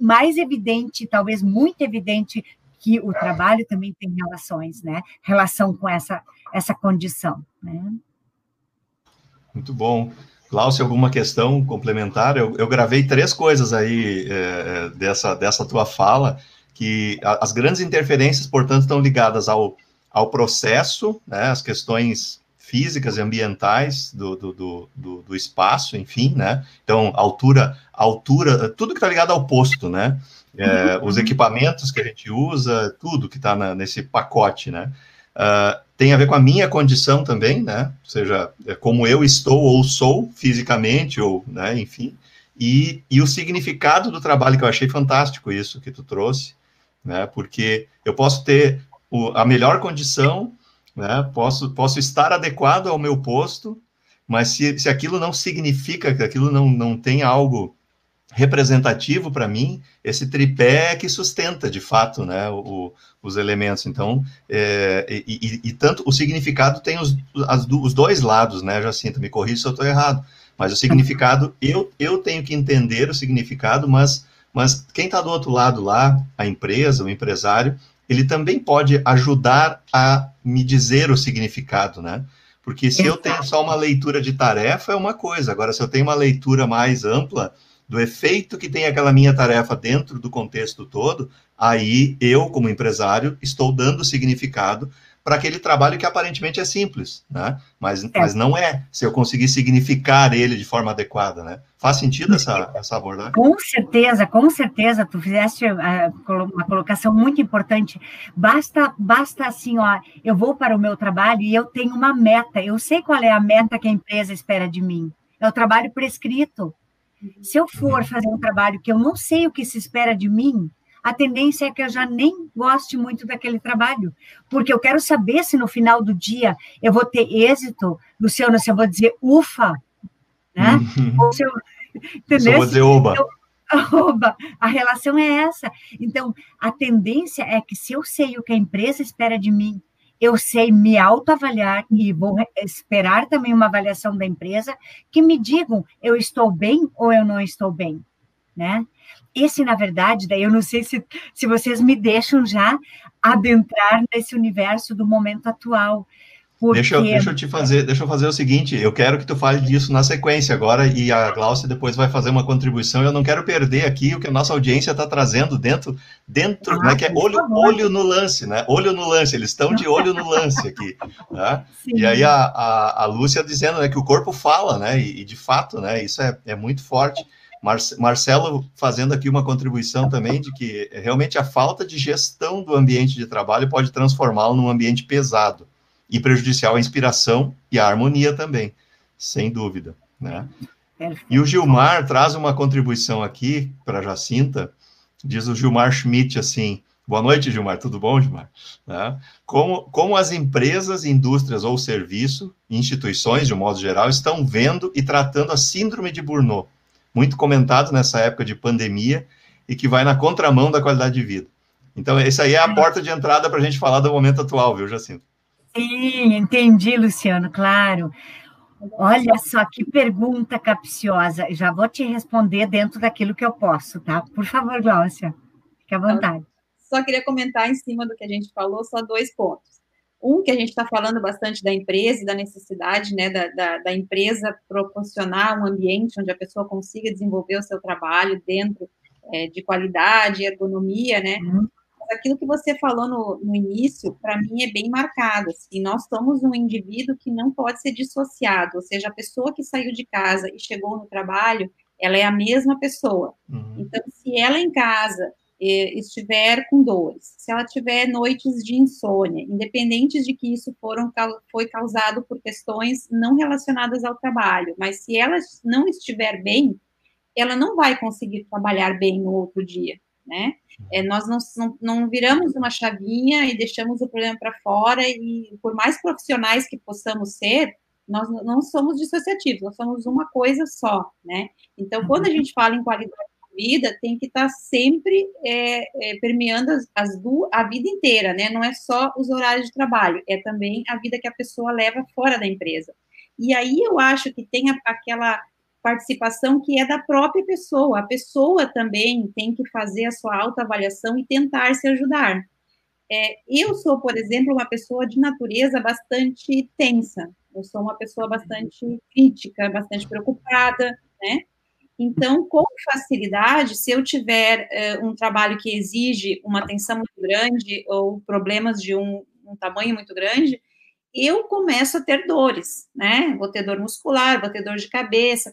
mais evidente, talvez muito evidente, que o trabalho também tem relações, né? Relação com essa, essa condição, né? Muito bom. Glaucio, alguma questão complementar? Eu, eu gravei três coisas aí é, dessa, dessa tua fala, que as grandes interferências, portanto, estão ligadas ao, ao processo, né, as questões físicas e ambientais do, do, do, do, espaço, enfim, né? Então, altura, altura, tudo que está ligado ao posto, né? É, uhum. Os equipamentos que a gente usa, tudo que está nesse pacote, né? Uh, tem a ver com a minha condição também, né? Ou seja, é como eu estou ou sou fisicamente, ou, né, enfim. E, e o significado do trabalho, que eu achei fantástico isso que tu trouxe, né? Porque eu posso ter o, a melhor condição, né? Posso, posso estar adequado ao meu posto, mas se, se aquilo não significa, que aquilo não, não tem algo representativo para mim, esse tripé que sustenta, de fato, né, o, os elementos. Então, é, e, e, e, tanto o significado tem os, as, os dois lados, né, Jacinta, me corrija se eu estou errado, mas o significado, eu, eu tenho que entender o significado, mas, mas quem está do outro lado lá, a empresa, o empresário, ele também pode ajudar a me dizer o significado, né, porque se eu tenho só uma leitura de tarefa, é uma coisa, agora se eu tenho uma leitura mais ampla, do efeito que tem aquela minha tarefa dentro do contexto todo, aí eu, como empresário, estou dando significado para aquele trabalho que aparentemente é simples, né? Mas, é. mas não é, se eu conseguir significar ele de forma adequada, né? Faz sentido essa, essa abordagem? Com certeza, com certeza, tu fizeste uh, uma colocação muito importante. Basta, basta assim, ó, eu vou para o meu trabalho e eu tenho uma meta, eu sei qual é a meta que a empresa espera de mim. É o trabalho prescrito. Se eu for fazer um trabalho que eu não sei o que se espera de mim, a tendência é que eu já nem goste muito daquele trabalho, porque eu quero saber se no final do dia eu vou ter êxito, Luciano, se eu vou dizer ufa, né? Uhum. Ou se eu, entendeu? Se eu vou dizer oba. Eu, oba. A relação é essa. Então, a tendência é que se eu sei o que a empresa espera de mim, eu sei me autoavaliar e vou esperar também uma avaliação da empresa que me digam eu estou bem ou eu não estou bem, né? Esse, na verdade, daí eu não sei se, se vocês me deixam já adentrar nesse universo do momento atual, porque... Deixa, eu, deixa eu te fazer, deixa eu fazer o seguinte, eu quero que tu fale disso na sequência agora e a Glaucia depois vai fazer uma contribuição. Eu não quero perder aqui o que a nossa audiência está trazendo dentro, dentro, ah, né, que é olho, olho no lance, né? Olho no lance, eles estão de olho no lance aqui, né? E aí a, a, a Lúcia dizendo né, que o corpo fala, né? E, e de fato, né? Isso é, é muito forte. Marcelo fazendo aqui uma contribuição também de que realmente a falta de gestão do ambiente de trabalho pode transformá-lo num ambiente pesado e prejudicial à inspiração e à harmonia também, sem dúvida, né? E o Gilmar traz uma contribuição aqui para Jacinta, diz o Gilmar Schmidt assim, boa noite, Gilmar, tudo bom, Gilmar? Né? Como, como as empresas, indústrias ou serviço, instituições, de um modo geral, estão vendo e tratando a síndrome de Burnout, muito comentado nessa época de pandemia e que vai na contramão da qualidade de vida. Então, essa aí é a porta de entrada para a gente falar do momento atual, viu, Jacinta? Sim, entendi, Luciano, claro. Olha só que pergunta capciosa. Já vou te responder dentro daquilo que eu posso, tá? Por favor, Glaucia, fique à então, vontade. Só queria comentar em cima do que a gente falou, só dois pontos. Um, que a gente está falando bastante da empresa e da necessidade né, da, da, da, empresa proporcionar um ambiente onde a pessoa consiga desenvolver o seu trabalho dentro é, de qualidade, ergonomia, né? Uhum aquilo que você falou no, no início, para mim é bem marcado. Assim, nós somos um indivíduo que não pode ser dissociado, ou seja, a pessoa que saiu de casa e chegou no trabalho, ela é a mesma pessoa. Uhum. Então, se ela em casa eh, estiver com dores, se ela tiver noites de insônia, independente de que isso foram, foi causado por questões não relacionadas ao trabalho, mas se ela não estiver bem, ela não vai conseguir trabalhar bem no outro dia né? É, nós não, não, não, viramos uma chavinha e deixamos o problema para fora, e por mais profissionais que possamos ser, nós não somos dissociativos, nós somos uma coisa só, né? Então, quando a uhum. gente fala em qualidade de vida tem que estar tá sempre é, é, permeando as, as do, a vida inteira, né? Não é só os horários de trabalho, é também a vida que a pessoa leva fora da empresa. E aí eu acho que tem a, aquela participação que é da própria pessoa. A pessoa também tem que fazer a sua autoavaliação e tentar se ajudar. É, eu sou, por exemplo, uma pessoa de natureza bastante tensa. Eu sou uma pessoa bastante crítica, bastante preocupada, né? Então, com facilidade, se eu tiver uh, um trabalho que exige uma atenção muito grande ou problemas de um, um, tamanho muito grande, eu começo a ter dores, né? Vou ter dor muscular, vou ter dor de cabeça,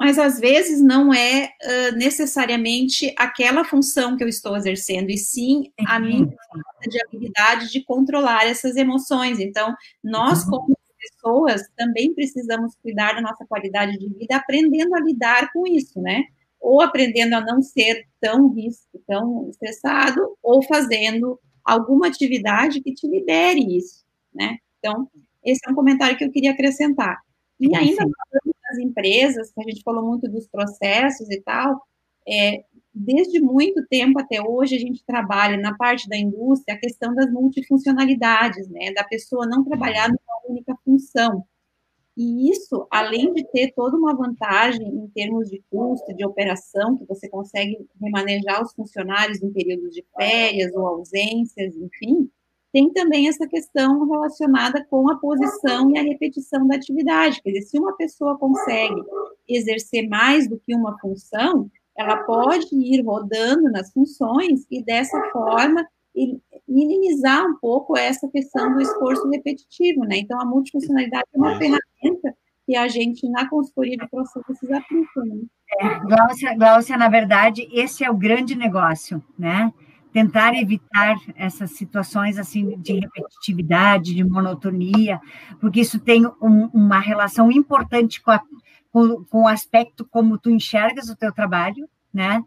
mas às vezes não é uh, necessariamente aquela função que eu estou exercendo, e sim a minha falta de habilidade de controlar essas emoções. Então, nós, uhum. como pessoas, também precisamos cuidar da nossa qualidade de vida, aprendendo a lidar com isso, né? Ou aprendendo a não ser tão risco, tão estressado, ou fazendo alguma atividade que te libere isso, né? Então, esse é um comentário que eu queria acrescentar. E ainda falando das empresas, que a gente falou muito dos processos e tal, é, desde muito tempo até hoje a gente trabalha na parte da indústria a questão das multifuncionalidades, né, da pessoa não trabalhar numa única função. E isso, além de ter toda uma vantagem em termos de custo, de operação, que você consegue remanejar os funcionários em períodos de férias ou ausências, enfim, tem também essa questão relacionada com a posição e a repetição da atividade. Quer dizer, se uma pessoa consegue exercer mais do que uma função, ela pode ir rodando nas funções e dessa forma minimizar um pouco essa questão do esforço repetitivo, né? Então, a multifuncionalidade é uma ferramenta que a gente, na consultoria de processos, aplica, né? É, Glaucia, Glaucia, na verdade, esse é o grande negócio, né? Tentar evitar essas situações assim de repetitividade, de monotonia, porque isso tem um, uma relação importante com, a, com, com, o aspecto como tu enxergas o teu trabalho, né?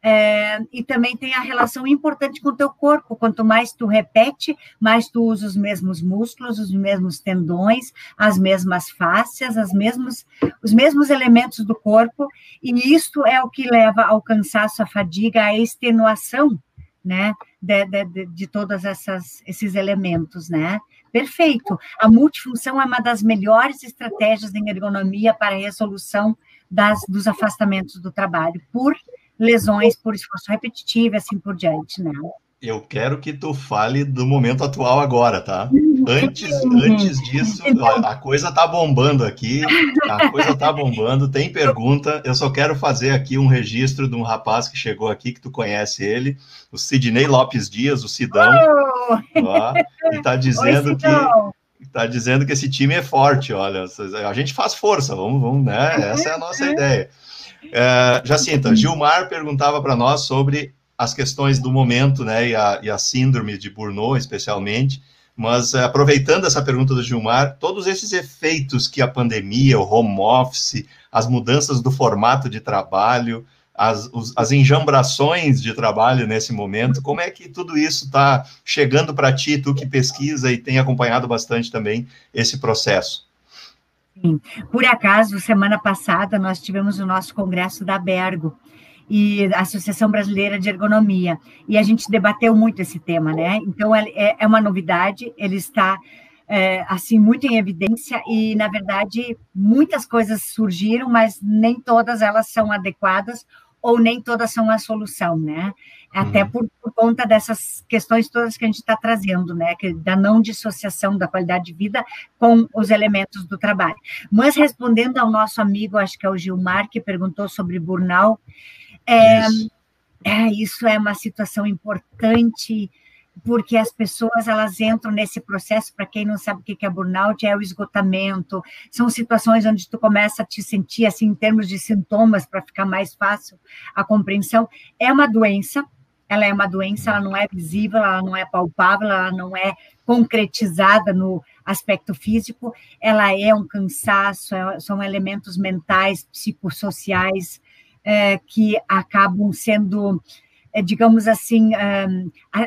É, e também tem a relação importante com o teu corpo. Quanto mais tu repete, mais tu usa os mesmos músculos, os mesmos tendões, as mesmas fáscias, as mesmos, os mesmos elementos do corpo, e isso é o que leva ao cansaço, à fadiga, à extenuação né, de, de, de todos esses elementos, né? Perfeito. A multifunção é uma das melhores estratégias em ergonomia para a resolução das, dos afastamentos do trabalho por lesões, por esforço repetitivo, assim por diante, né? Eu quero que tu fale do momento atual agora, tá? Antes, antes disso, a coisa tá bombando aqui, a coisa tá bombando, tem pergunta, eu só quero fazer aqui um registro de um rapaz que chegou aqui, que tu conhece ele, o Sidney Lopes Dias, o Sidão, oh! ó, e tá dizendo Oi, que tá dizendo que esse time é forte, olha, a gente faz força, vamos, vamos né? Essa é a nossa ideia. É, Jacinta, Gilmar perguntava para nós sobre as questões do momento, né, e a, e a síndrome de Burnout, especialmente, mas eh, aproveitando essa pergunta do Gilmar, todos esses efeitos que a pandemia, o home office, as mudanças do formato de trabalho, as, os, as enjambrações de trabalho nesse momento, como é que tudo isso está chegando para ti, tu que pesquisa e tem acompanhado bastante também esse processo? Sim. Por acaso, semana passada, nós tivemos o nosso congresso da Bergo, e a Associação Brasileira de Ergonomia. E a gente debateu muito esse tema, né? Então, é, é uma novidade, ele está, é, assim, muito em evidência e, na verdade, muitas coisas surgiram, mas nem todas elas são adequadas ou nem todas são a solução, né? Até uhum. por, por, conta dessas questões todas que a gente está trazendo, né? Que, da não dissociação da qualidade de vida com os elementos do trabalho. Mas respondendo ao nosso amigo, acho que é o Gilmar, que perguntou sobre burnout, é, isso. é, isso é uma situação importante, porque as pessoas elas entram nesse processo, para quem não sabe o que é burnout, é o esgotamento, são situações onde tu começa a te sentir assim em termos de sintomas para ficar mais fácil a compreensão. É uma doença, ela é uma doença, ela não é visível, ela não é palpável, ela não é concretizada no aspecto físico, ela é um cansaço, é, são elementos mentais, psicossociais, é, que acabam sendo, é, digamos assim, a,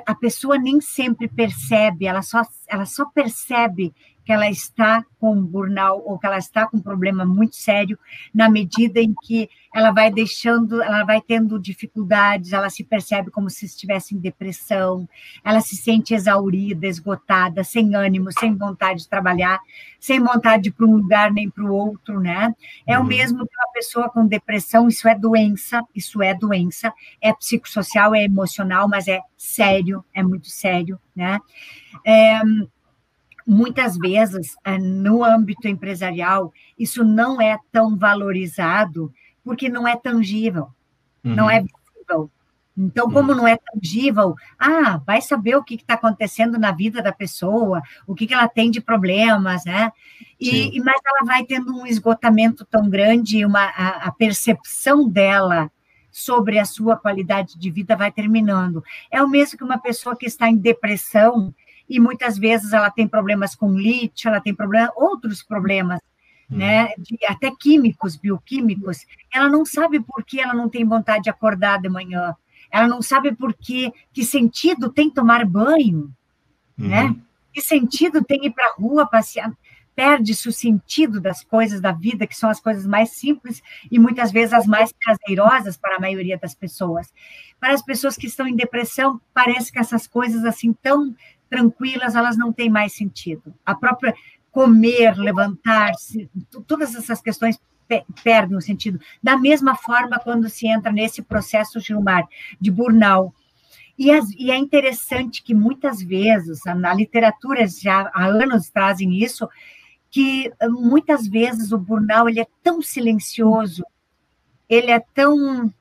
a, pessoa nem sempre percebe, ela só, ela só percebe que ela está com burnout ou que ela está com um problema muito sério na medida em que ela vai deixando, ela vai tendo dificuldades, ela se percebe como se estivesse em depressão, ela se sente exaurida, esgotada, sem ânimo, sem vontade de trabalhar, sem vontade para um lugar nem para o outro, né? É uhum. o mesmo que uma pessoa com depressão, isso é doença, isso é doença, é psicossocial, é emocional, mas é sério, é muito sério, né? É, muitas vezes, eh, no âmbito empresarial, isso não é tão valorizado porque não é tangível, uhum. não é visível. Então, uhum. como não é tangível, ah, vai saber o que está acontecendo na vida da pessoa, o que, que ela tem de problemas, né? E, mas ela vai tendo um esgotamento tão grande, uma, a, a percepção dela sobre a sua qualidade de vida vai terminando. É o mesmo que uma pessoa que está em depressão e muitas vezes ela tem problemas com lítio, ela tem problema, outros problemas, hum. né, de, até químicos, bioquímicos, ela não sabe por que ela não tem vontade de acordar de manhã, ela não sabe por que, que sentido tem tomar banho, né, uhum. que sentido tem ir para a rua passear, perde-se o sentido das coisas da vida, que são as coisas mais simples e muitas vezes as mais prazeirosas para a maioria das pessoas. Para as pessoas que estão em depressão, parece que essas coisas assim tão tranquilas, elas não têm mais sentido. A própria comer, levantar-se, todas essas questões perdem o sentido. Da mesma forma, quando se entra nesse processo, Gilmar, de burnout, e, as, e, é interessante que muitas vezes, na literatura já há anos trazem isso, que muitas vezes o burnout ele é tão silencioso, ele é tão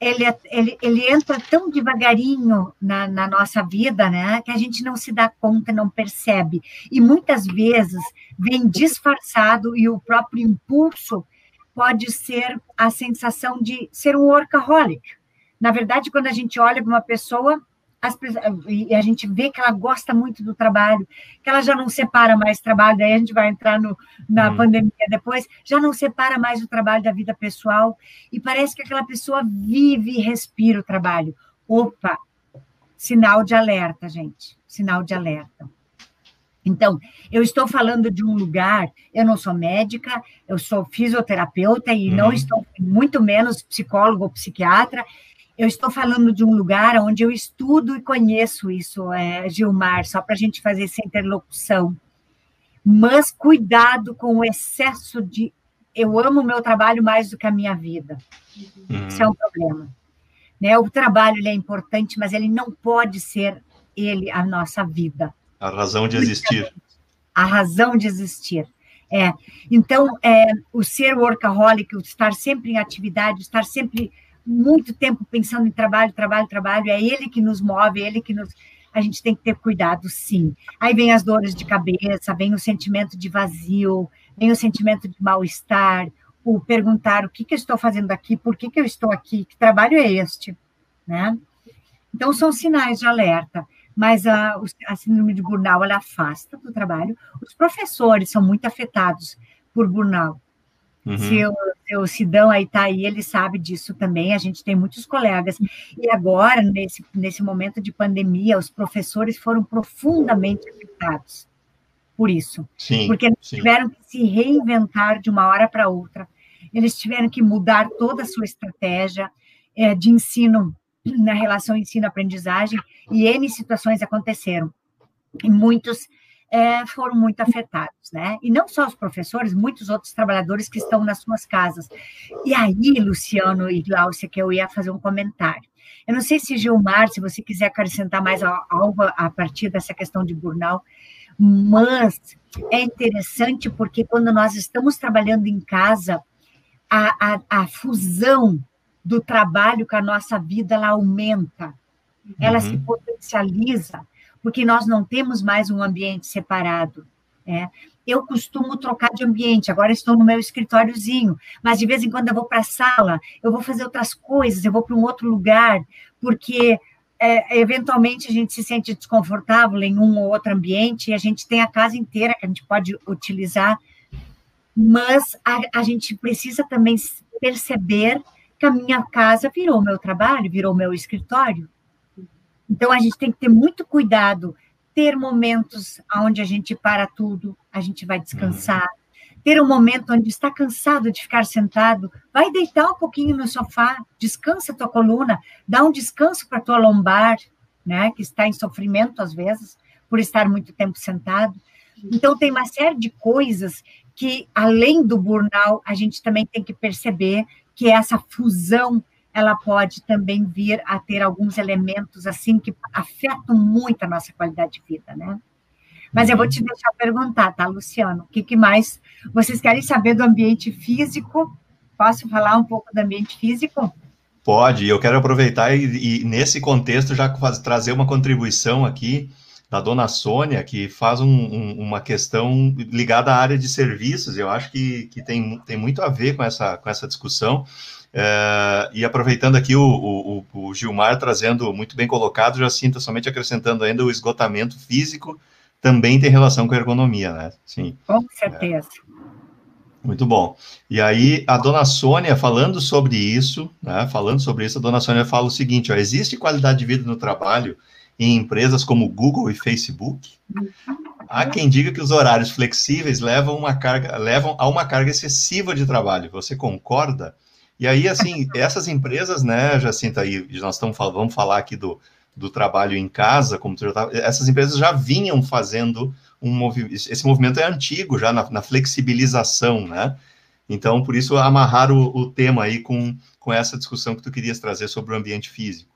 ele, é, ele, ele entra tão devagarinho na, na, nossa vida, né, que a gente não se dá conta, não percebe. E muitas vezes vem disfarçado e o próprio impulso pode ser a sensação de ser um workaholic. Na verdade, quando a gente olha para uma pessoa, as, e a gente vê que ela gosta muito do trabalho, que ela já não separa mais trabalho, daí a gente vai entrar no, na hum. pandemia depois, já não separa mais o trabalho da vida pessoal, e parece que aquela pessoa vive e respira o trabalho. Opa, sinal de alerta, gente, sinal de alerta. Então, eu estou falando de um lugar, eu não sou médica, eu sou fisioterapeuta e não uhum. estou, muito menos psicólogo ou psiquiatra, eu estou falando de um lugar onde eu estudo e conheço isso, é, Gilmar, só para a gente fazer essa interlocução. Mas cuidado com o excesso de. Eu amo o meu trabalho mais do que a minha vida. Uhum. Isso é um problema. Né? O trabalho é importante, mas ele não pode ser ele a nossa vida. A razão de existir. A razão de existir. É. Então, é, o ser workaholic, o estar sempre em atividade, estar sempre muito tempo pensando em trabalho, trabalho, trabalho, é ele que nos move, é ele que nos. A gente tem que ter cuidado, sim. Aí vem as dores de cabeça, vem o sentimento de vazio, vem o sentimento de mal-estar, o perguntar o que, que eu estou fazendo aqui, por que, que eu estou aqui, que trabalho é este, né? Então, são sinais de alerta, mas a, a síndrome de burnout, ela afasta do trabalho. Os professores são muito afetados por burnout. Uhum. Se, se o Sidão aí está aí, ele sabe disso também. A gente tem muitos colegas. E agora, nesse, nesse momento de pandemia, os professores foram profundamente afetados por isso. Sim, porque eles sim. tiveram que se reinventar de uma hora para outra. Eles tiveram que mudar toda a sua estratégia é, de ensino na relação ensino-aprendizagem e N situações aconteceram. E muitos é, foram muito afetados, né? E não só os professores, muitos outros trabalhadores que estão nas suas casas. E aí, Luciano e Glaucia, que eu ia fazer um comentário. Eu não sei se Gilmar, se você quiser acrescentar mais algo a partir dessa questão de burnout, mas é interessante porque quando nós estamos trabalhando em casa, a, a, a fusão do trabalho com a nossa vida ela aumenta, ela uhum. se potencializa porque nós não temos mais um ambiente separado. É. Eu costumo trocar de ambiente, agora estou no meu escritóriozinho, mas de vez em quando eu vou para a sala, eu vou fazer outras coisas, eu vou para um outro lugar, porque é, eventualmente a gente se sente desconfortável em um ou outro ambiente e a gente tem a casa inteira que a gente pode utilizar, mas a, a gente precisa também perceber que a minha casa virou meu trabalho, virou meu escritório. Então, a gente tem que ter muito cuidado ter momentos onde a gente para tudo, a gente vai descansar, ter um momento onde está cansado de ficar sentado, vai deitar um pouquinho no sofá, descansa tua coluna, dá um descanso para tua lombar, né, que está em sofrimento às vezes por estar muito tempo sentado. Então tem uma série de coisas que além do burnout, a gente também tem que perceber que essa fusão ela pode também vir a ter alguns elementos assim que afetam muito a nossa qualidade de vida, né? Mas eu vou te deixar perguntar, tá, Luciano? O que, que mais vocês querem saber do ambiente físico? Posso falar um pouco do ambiente físico? Pode, eu quero aproveitar e, e nesse contexto já faz, trazer uma contribuição aqui da dona Sônia, que faz um, um, uma questão ligada à área de serviços, eu acho que, que tem, tem muito a ver com essa, com essa discussão. É, e aproveitando aqui o, o, o, Gilmar trazendo muito bem colocado, já sinta somente acrescentando ainda o esgotamento físico também tem relação com a ergonomia, né? Sim. Com certeza. É. Muito bom. E aí, a dona Sônia, falando sobre isso, né, falando sobre isso, a dona Sônia fala o seguinte, ó, existe qualidade de vida no trabalho em empresas como Google e Facebook? Há quem diga que os horários flexíveis levam, uma carga, levam a uma carga excessiva de trabalho. Você concorda? E aí, assim, essas empresas, né, Jacinta, aí nós estamos vamos falar aqui do, do trabalho em casa, como tu já tava, essas empresas já vinham fazendo um movimento, esse movimento é antigo já na, na, flexibilização, né? Então, por isso, amarrar o, o tema aí com, com essa discussão que tu querias trazer sobre o ambiente físico.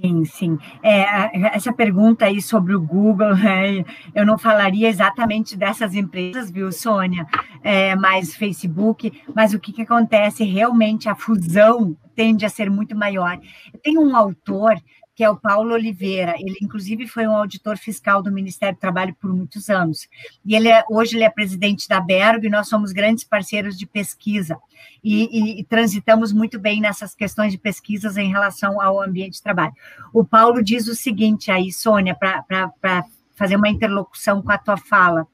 Sim, sim. É, essa pergunta aí sobre o Google, é, eu não falaria exatamente dessas empresas, viu, Sônia? É, mais Facebook, mas o que, que acontece? Realmente a fusão tende a ser muito maior. Tem um autor que é o Paulo Oliveira. Ele, inclusive, foi um auditor fiscal do Ministério do Trabalho por muitos anos. E ele é, hoje ele é presidente da Berg e nós somos grandes parceiros de pesquisa. E, e, transitamos muito bem nessas questões de pesquisas em relação ao ambiente de trabalho. O Paulo diz o seguinte aí, Sônia, para fazer uma interlocução com a tua fala.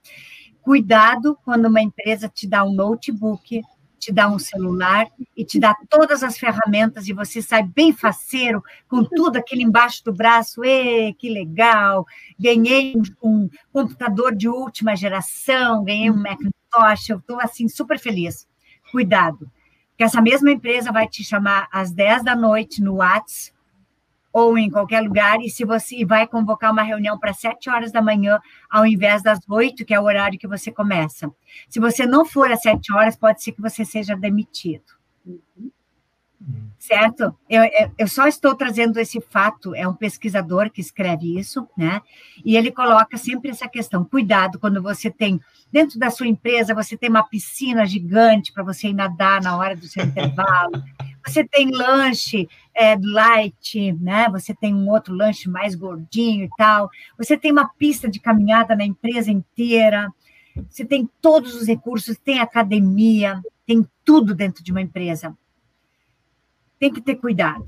Cuidado quando uma empresa te dá um notebook te dá um celular e te dá todas as ferramentas e você sai bem faceiro, com tudo aquilo embaixo do braço. Ê, que legal! Ganhei um, computador de última geração, ganhei um Macintosh, eu estou assim super feliz. Cuidado, que essa mesma empresa vai te chamar às 10 da noite no WhatsApp ou em qualquer lugar, e se você vai convocar uma reunião para sete horas da manhã, ao invés das oito, que é o horário que você começa. Se você não for às sete horas, pode ser que você seja demitido. Uhum. Certo? Eu, eu só estou trazendo esse fato, é um pesquisador que escreve isso, né? E ele coloca sempre essa questão: cuidado quando você tem, dentro da sua empresa, você tem uma piscina gigante para você ir nadar na hora do seu intervalo, você tem lanche é, light, né? Você tem um outro lanche mais gordinho e tal. Você tem uma pista de caminhada na empresa inteira. Você tem todos os recursos, tem academia, tem tudo dentro de uma empresa. Tem que ter cuidado,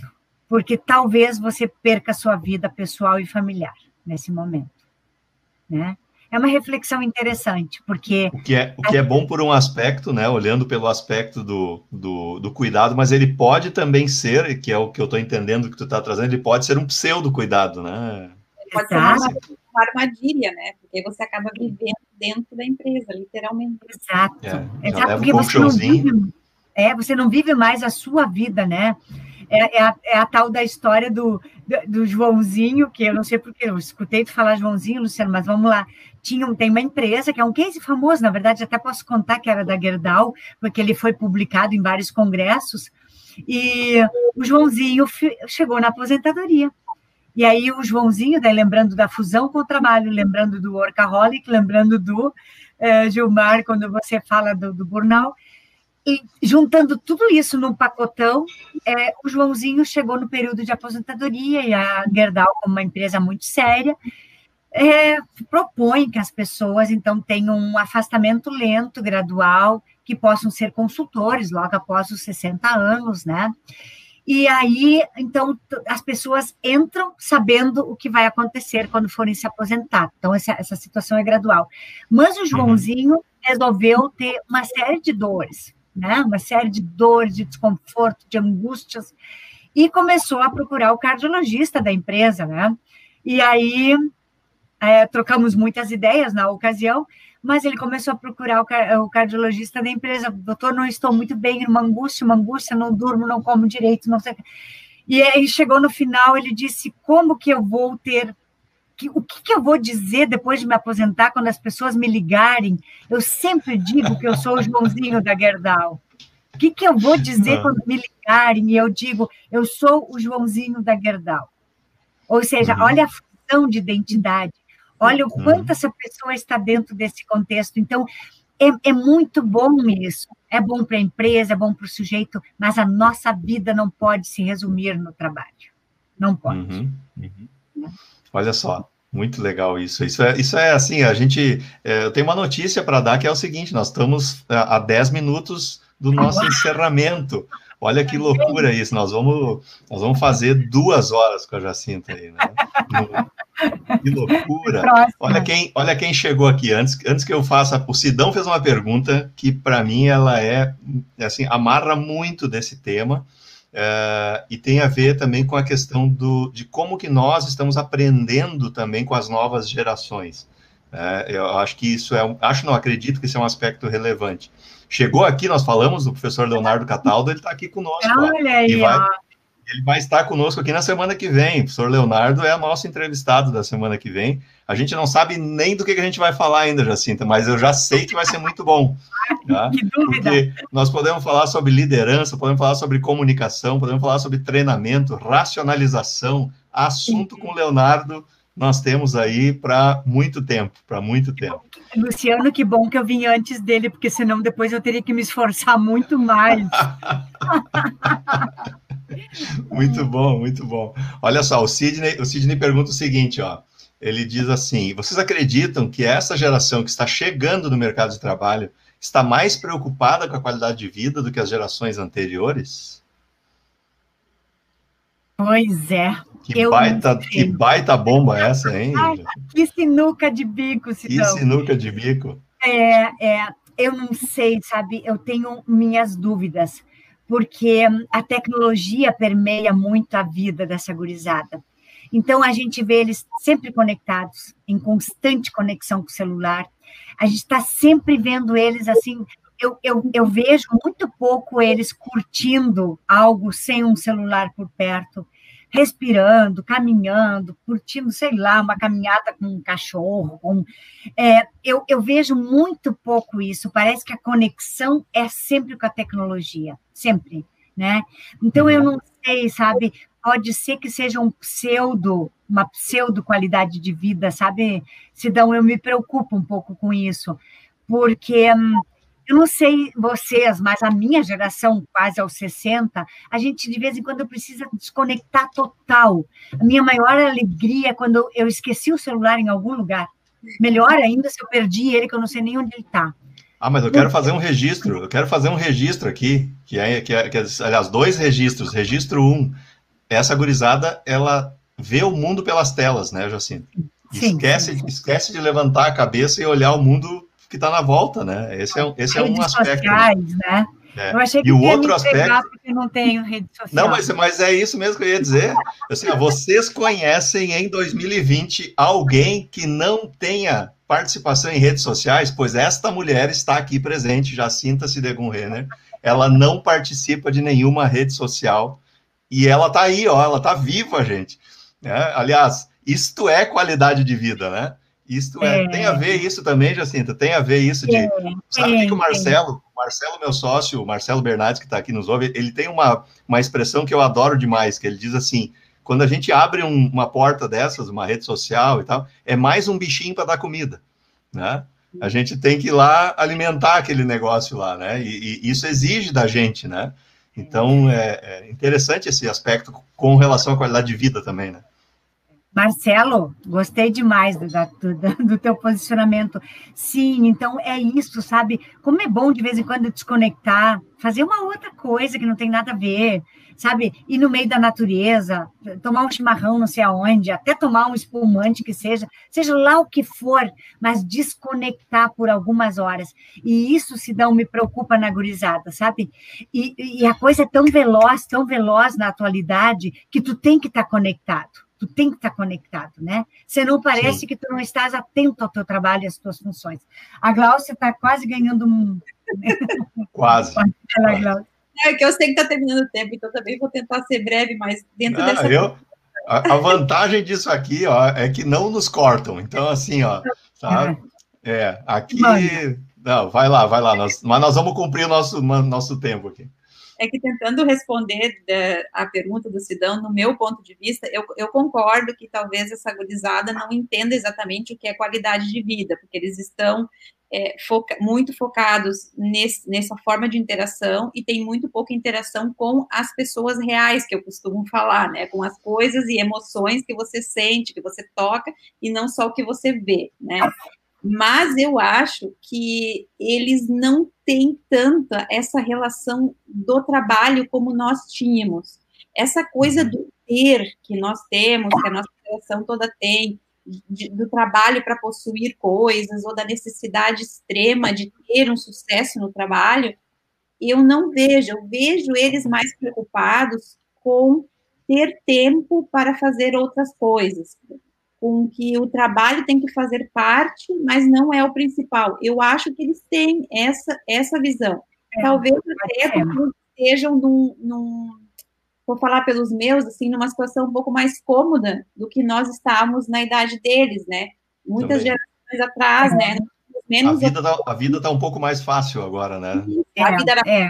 porque talvez você perca a sua vida pessoal e familiar nesse momento, né? é uma reflexão interessante, porque... O que é, o que é bom por um aspecto, né, olhando pelo aspecto do, do, do cuidado, mas ele pode também ser, que é o que eu estou entendendo que tu está trazendo, ele pode ser um pseudo-cuidado, né? Pode ser uma, uma armadilha, né? Porque você acaba vivendo dentro da empresa, literalmente. Exato. É, Exato, porque um você não, vive, é, você não vive mais a sua vida, né? É, é, a, é, a, tal da história do, do, do, Joãozinho, que eu não sei porque eu escutei tu falar Joãozinho, Luciano, mas vamos lá. Tinha, tem uma empresa que é um case famoso, na verdade, até posso contar que era da Gerdau, porque ele foi publicado em vários congressos, e o Joãozinho chegou na aposentadoria. E aí o Joãozinho, daí lembrando da fusão com o trabalho, lembrando do workaholic, lembrando do eh, Gilmar, quando você fala do, do burnout, e juntando tudo isso num pacotão, é, o Joãozinho chegou no período de aposentadoria e a Gerdau, como uma empresa muito séria, é, propõe que as pessoas, então, tenham um afastamento lento, gradual, que possam ser consultores logo após os 60 anos, né? E aí, então, as pessoas entram sabendo o que vai acontecer quando forem se aposentar. Então, essa, essa situação é gradual. Mas o uhum. Joãozinho resolveu ter uma série de dores né? Uma série de dores, de desconforto, de angústias, e começou a procurar o cardiologista da empresa, né? E aí é, trocamos muitas ideias na ocasião, mas ele começou a procurar o, cardiologista da empresa. Doutor, não estou muito bem, uma angústia, uma angústia, não durmo, não como direito, não sei. E aí chegou no final, ele disse: como que eu vou ter que, o que, que, eu vou dizer depois de me aposentar quando as pessoas me ligarem? Eu sempre digo que eu sou o Joãozinho da Gerdau. O que, que eu vou dizer quando me ligarem e eu digo eu sou o Joãozinho da Gerdau? Ou seja, uhum. olha a função de identidade, olha o quanto uhum. essa pessoa está dentro desse contexto. Então, é, é muito bom isso. É bom para a empresa, é bom para o sujeito, mas a nossa vida não pode se resumir no trabalho. Não pode. Uhum. uhum. Olha só, muito legal isso. Isso é, isso é assim, a gente. É, eu tenho uma notícia para dar que é o seguinte: nós estamos é, a 10 minutos do nosso encerramento. Olha que loucura isso. Nós vamos, nós vamos fazer duas horas com a Jacinta aí, né? Que loucura. Olha quem, olha quem chegou aqui. Antes, antes que eu faça, o Sidão fez uma pergunta que, para mim, ela é assim, amarra muito desse tema. Uh, e tem a ver também com a questão do, de como que nós estamos aprendendo também com as novas gerações. Uh, eu acho que isso é, acho não acredito que isso é um aspecto relevante. Chegou aqui, nós falamos do professor Leonardo Cataldo, ele está aqui conosco. Olha aí, vai, ele vai estar conosco aqui na semana que vem. O professor Leonardo é nosso entrevistado da semana que vem. A gente não sabe nem do que a gente vai falar ainda, Jacinta, mas eu já sei que vai ser muito bom. Tá? Que dúvida. Porque nós podemos falar sobre liderança, podemos falar sobre comunicação, podemos falar sobre treinamento, racionalização, assunto com o Leonardo nós temos aí para muito tempo, para muito tempo. Luciano, que bom que eu vim antes dele, porque senão depois eu teria que me esforçar muito mais. muito bom, muito bom. Olha só, o Sidney, o Sidney pergunta o seguinte, ó. Ele diz assim: vocês acreditam que essa geração que está chegando no mercado de trabalho está mais preocupada com a qualidade de vida do que as gerações anteriores? Pois é. Que, baita, que baita bomba essa, hein? Ai, que sinuca de bico, Sidão. Que sinuca de bico. É, é, eu não sei, sabe? Eu tenho minhas dúvidas, porque a tecnologia permeia muito a vida dessa gurizada. Então, a gente vê eles sempre conectados, em constante conexão com o celular. A gente está sempre vendo eles assim. Eu, eu, eu vejo muito pouco eles curtindo algo sem um celular por perto, respirando, caminhando, curtindo, sei lá, uma caminhada com um cachorro. Com, é, eu, eu vejo muito pouco isso. Parece que a conexão é sempre com a tecnologia, sempre. Né? Então eu não sei, sabe? pode ser que seja um pseudo, uma pseudo qualidade de vida, sabe? Sidão, eu me preocupo um pouco com isso, porque hum, eu não sei vocês, mas a minha geração, quase aos 60, a gente de vez em quando precisa desconectar total. A minha maior alegria é quando eu esqueci o celular em algum lugar. Melhor ainda se eu perdi ele, que eu não sei nem onde ele está. Ah, mas eu quero fazer um registro, eu quero fazer um registro aqui, que é, que é, que é aliás, dois registros. Registro um, essa gurizada, ela vê o mundo pelas telas, né, Jacinto? Sim, esquece, sim. esquece de levantar a cabeça e olhar o mundo que está na volta, né? Esse é, esse é um aspecto. Sociais, né? É. Eu achei que e o outro aspecto porque não tenho rede social. Não, mas, mas é isso mesmo que eu ia dizer. Assim, vocês conhecem em 2020 alguém que não tenha participação em redes sociais? Pois esta mulher está aqui presente, Jacinta Sidegun Renner. Ela não participa de nenhuma rede social e ela tá aí, ó, ela tá viva, gente. Né? Aliás, isto é qualidade de vida, né? Isto é, é, tem a ver isso também, Jacinta, tem a ver isso de. É, sabe é, que o Marcelo, o Marcelo, meu sócio, o Marcelo Bernardes, que está aqui nos ouve, ele tem uma, uma expressão que eu adoro demais, que ele diz assim: quando a gente abre um, uma porta dessas, uma rede social e tal, é mais um bichinho para dar comida, né? A gente tem que ir lá alimentar aquele negócio lá, né? E, e isso exige da gente, né? Então, é, é, interessante esse aspecto com relação à qualidade de vida também, né? Marcelo, gostei demais do, do, do, teu posicionamento. Sim, então é isso, sabe? Como é bom de vez em quando desconectar, fazer uma outra coisa que não tem nada a ver, sabe? Ir no meio da natureza, tomar um chimarrão não sei aonde, até tomar um espumante que seja, seja lá o que for, mas desconectar por algumas horas. E isso, se não me preocupa na gurizada, sabe? E, e, a coisa é tão veloz, tão veloz na atualidade, que tu tem que estar tá conectado. Tu tem que estar conectado, né? Você não parece Sim. que tu não estás atento ao teu trabalho e às tuas funções. A Glaucia está quase ganhando um... Quase. É que eu sei que está terminando o tempo, então também vou tentar ser breve, mas dentro ah, dessa... Eu... A, vantagem disso aqui, ó, é que não nos cortam. Então, assim, ó, sabe? É, aqui... Não, vai lá, vai lá. Nós, mas nós vamos cumprir o nosso, nosso tempo aqui é que tentando responder é, a pergunta do Sidão, no meu ponto de vista, eu, eu concordo que talvez essa gurizada não entenda exatamente o que é qualidade de vida, porque eles estão é, foca muito focados nesse, nessa forma de interação e tem muito pouca interação com as pessoas reais, que eu costumo falar, né? Com as coisas e emoções que você sente, que você toca, e não só o que você vê, né? Mas eu acho que eles não têm tanta essa relação do trabalho como nós tínhamos. Essa coisa uhum. do ter que nós temos, que a nossa geração toda tem, de, do trabalho para possuir coisas, ou da necessidade extrema de ter um sucesso no trabalho, eu não vejo. Eu vejo eles mais preocupados com ter tempo para fazer outras coisas, com que o trabalho tem que fazer parte, mas não é o principal. Eu acho que eles têm essa, essa visão. É, Talvez até estejam num, num, vou falar pelos meus, assim, numa situação um pouco mais cômoda do que nós estávamos na idade deles, né? Muitas Também. gerações atrás, é. né? Menos a vida, tá, a vida tá um pouco mais fácil agora, né? a vida era... É.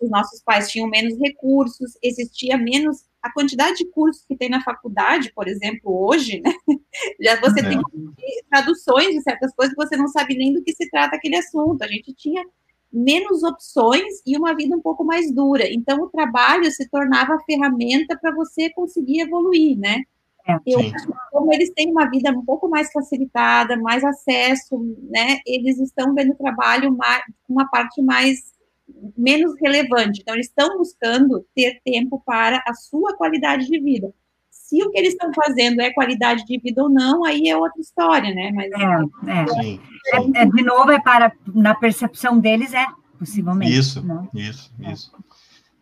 Os nossos pais tinham menos recursos, existia menos a quantidade de cursos que tem na faculdade, por exemplo, hoje, né? Já você é. tem traduções de certas coisas que você não sabe nem do que se trata aquele assunto. A gente tinha menos opções e uma vida um pouco mais dura. Então, o trabalho se tornava a ferramenta para você conseguir evoluir, né? É, Eu, como eles têm uma vida um pouco mais facilitada, mais acesso, né? Eles estão vendo o trabalho mais, uma parte mais menos relevante. Então, eles estão buscando ter tempo para a sua qualidade de vida. Se o que eles estão fazendo é qualidade de vida ou não, aí é outra história, né? Mas é, é. É, é de novo, é para na percepção deles é possivelmente. Isso, não? isso, isso.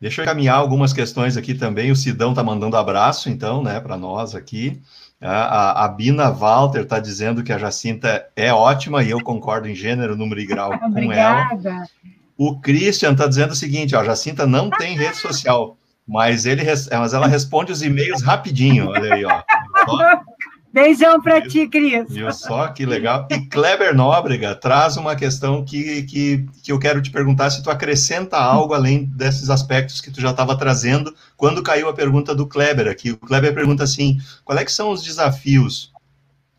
Deixa eu encaminhar algumas questões aqui também. O Sidão está mandando abraço, então, né, para nós aqui. A, a Bina Walter está dizendo que a Jacinta é ótima e eu concordo em gênero, número e grau com Obrigada. ela. O Christian está dizendo o seguinte, ó, Jacinta não tem rede social, mas, ele, mas ela responde os e-mails rapidinho, olha aí, ó. Beijão para ti, Cris. Viu só que legal. E Kleber Nóbrega traz uma questão que, que, que eu quero te perguntar se tu acrescenta algo além desses aspectos que tu já estava trazendo quando caiu a pergunta do Kleber aqui. O Kleber pergunta assim: qual é que são os desafios,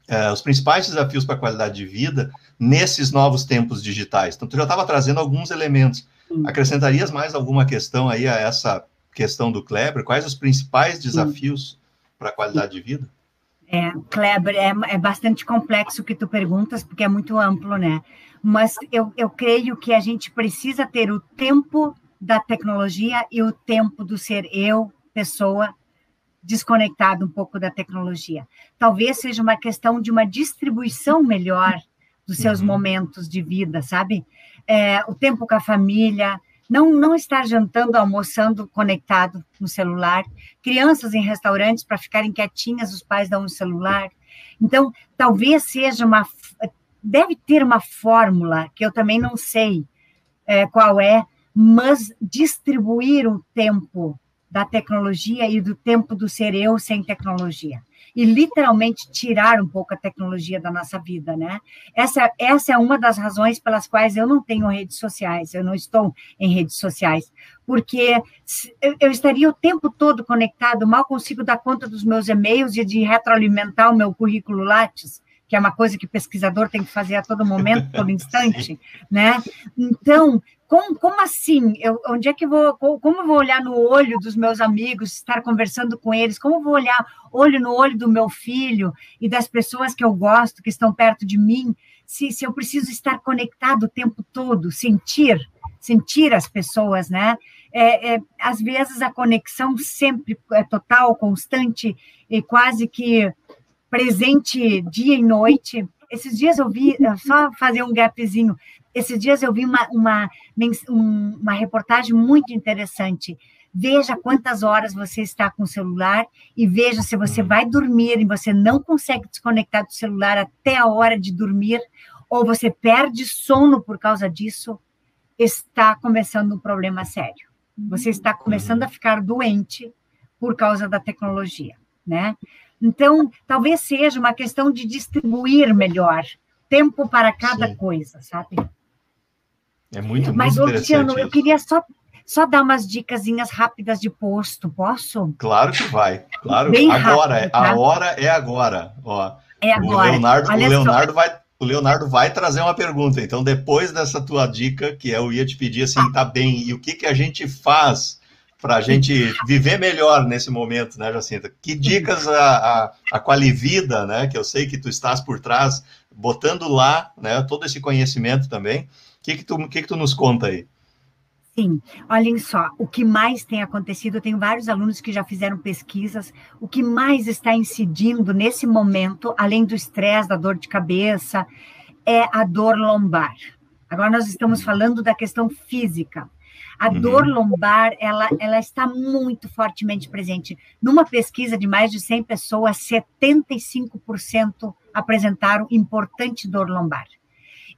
eh, os principais desafios para a qualidade de vida nesses novos tempos digitais. Então, tu já estava trazendo alguns elementos. Acrescentarias mais alguma questão aí a essa questão do Kleber? Quais os principais desafios para a qualidade de vida? É, Kleber, é, é bastante complexo o que tu perguntas, porque é muito amplo, né? Mas eu, eu creio que a gente precisa ter o tempo da tecnologia e o tempo do ser eu, pessoa, desconectado um pouco da tecnologia. Talvez seja uma questão de uma distribuição melhor dos seus uhum. momentos de vida, sabe? É, o tempo com a família, não, não estar jantando, almoçando conectado no celular, crianças em restaurantes para ficarem quietinhas, os pais dão o celular. Então, talvez seja uma. Deve ter uma fórmula, que eu também não sei é, qual é, mas distribuir o tempo da tecnologia e do tempo do ser eu sem tecnologia e literalmente tirar um pouco a tecnologia da nossa vida, né? Essa, essa é uma das razões pelas quais eu não tenho redes sociais, eu não estou em redes sociais, porque eu estaria o tempo todo conectado, mal consigo dar conta dos meus e-mails e de retroalimentar o meu currículo Lattes, que é uma coisa que o pesquisador tem que fazer a todo momento, todo instante, né? Então, como, como assim? Eu, onde é que vou? Como vou olhar no olho dos meus amigos, estar conversando com eles? Como vou olhar olho no olho do meu filho e das pessoas que eu gosto, que estão perto de mim? Se, se eu preciso estar conectado o tempo todo, sentir, sentir as pessoas, né? É, é, às vezes a conexão sempre é total, constante e quase que presente dia e noite. Esses dias eu vi, só fazer um gapzinho, esses dias eu vi uma, uma, uma reportagem muito interessante veja quantas horas você está com o celular e veja se você uhum. vai dormir e você não consegue desconectar do celular até a hora de dormir, ou você perde sono por causa disso, está começando um problema sério. Você está começando a ficar doente por causa da tecnologia, né? Então, talvez seja uma questão de distribuir melhor tempo para cada Sim. coisa, sabe? É muito, Mas, muito Luciano, eu queria só, só dar umas dicasinhas rápidas de posto, posso? Claro que vai, claro. Bem agora, rápido, tá? a hora é agora. Ó, é agora. O Leonardo, o Leonardo vai o Leonardo vai trazer uma pergunta. Então, depois dessa tua dica, que eu ia te pedir assim, tá bem, e o que, que a gente faz para a gente viver melhor nesse momento, né, Jacinta? Que dicas a, a, a Qualivida, né, que eu sei que tu estás por trás, botando lá, né, todo esse conhecimento também. O que que tu, que que tu nos conta aí? Sim, olhem só, o que mais tem acontecido, eu tenho vários alunos que já fizeram pesquisas, o que mais está incidindo nesse momento, além do estresse, da dor de cabeça, é a dor lombar. Agora nós estamos falando da questão física. A uhum. dor lombar, ela, ela está muito fortemente presente. Numa pesquisa de mais de 100 pessoas, 75% apresentaram importante dor lombar.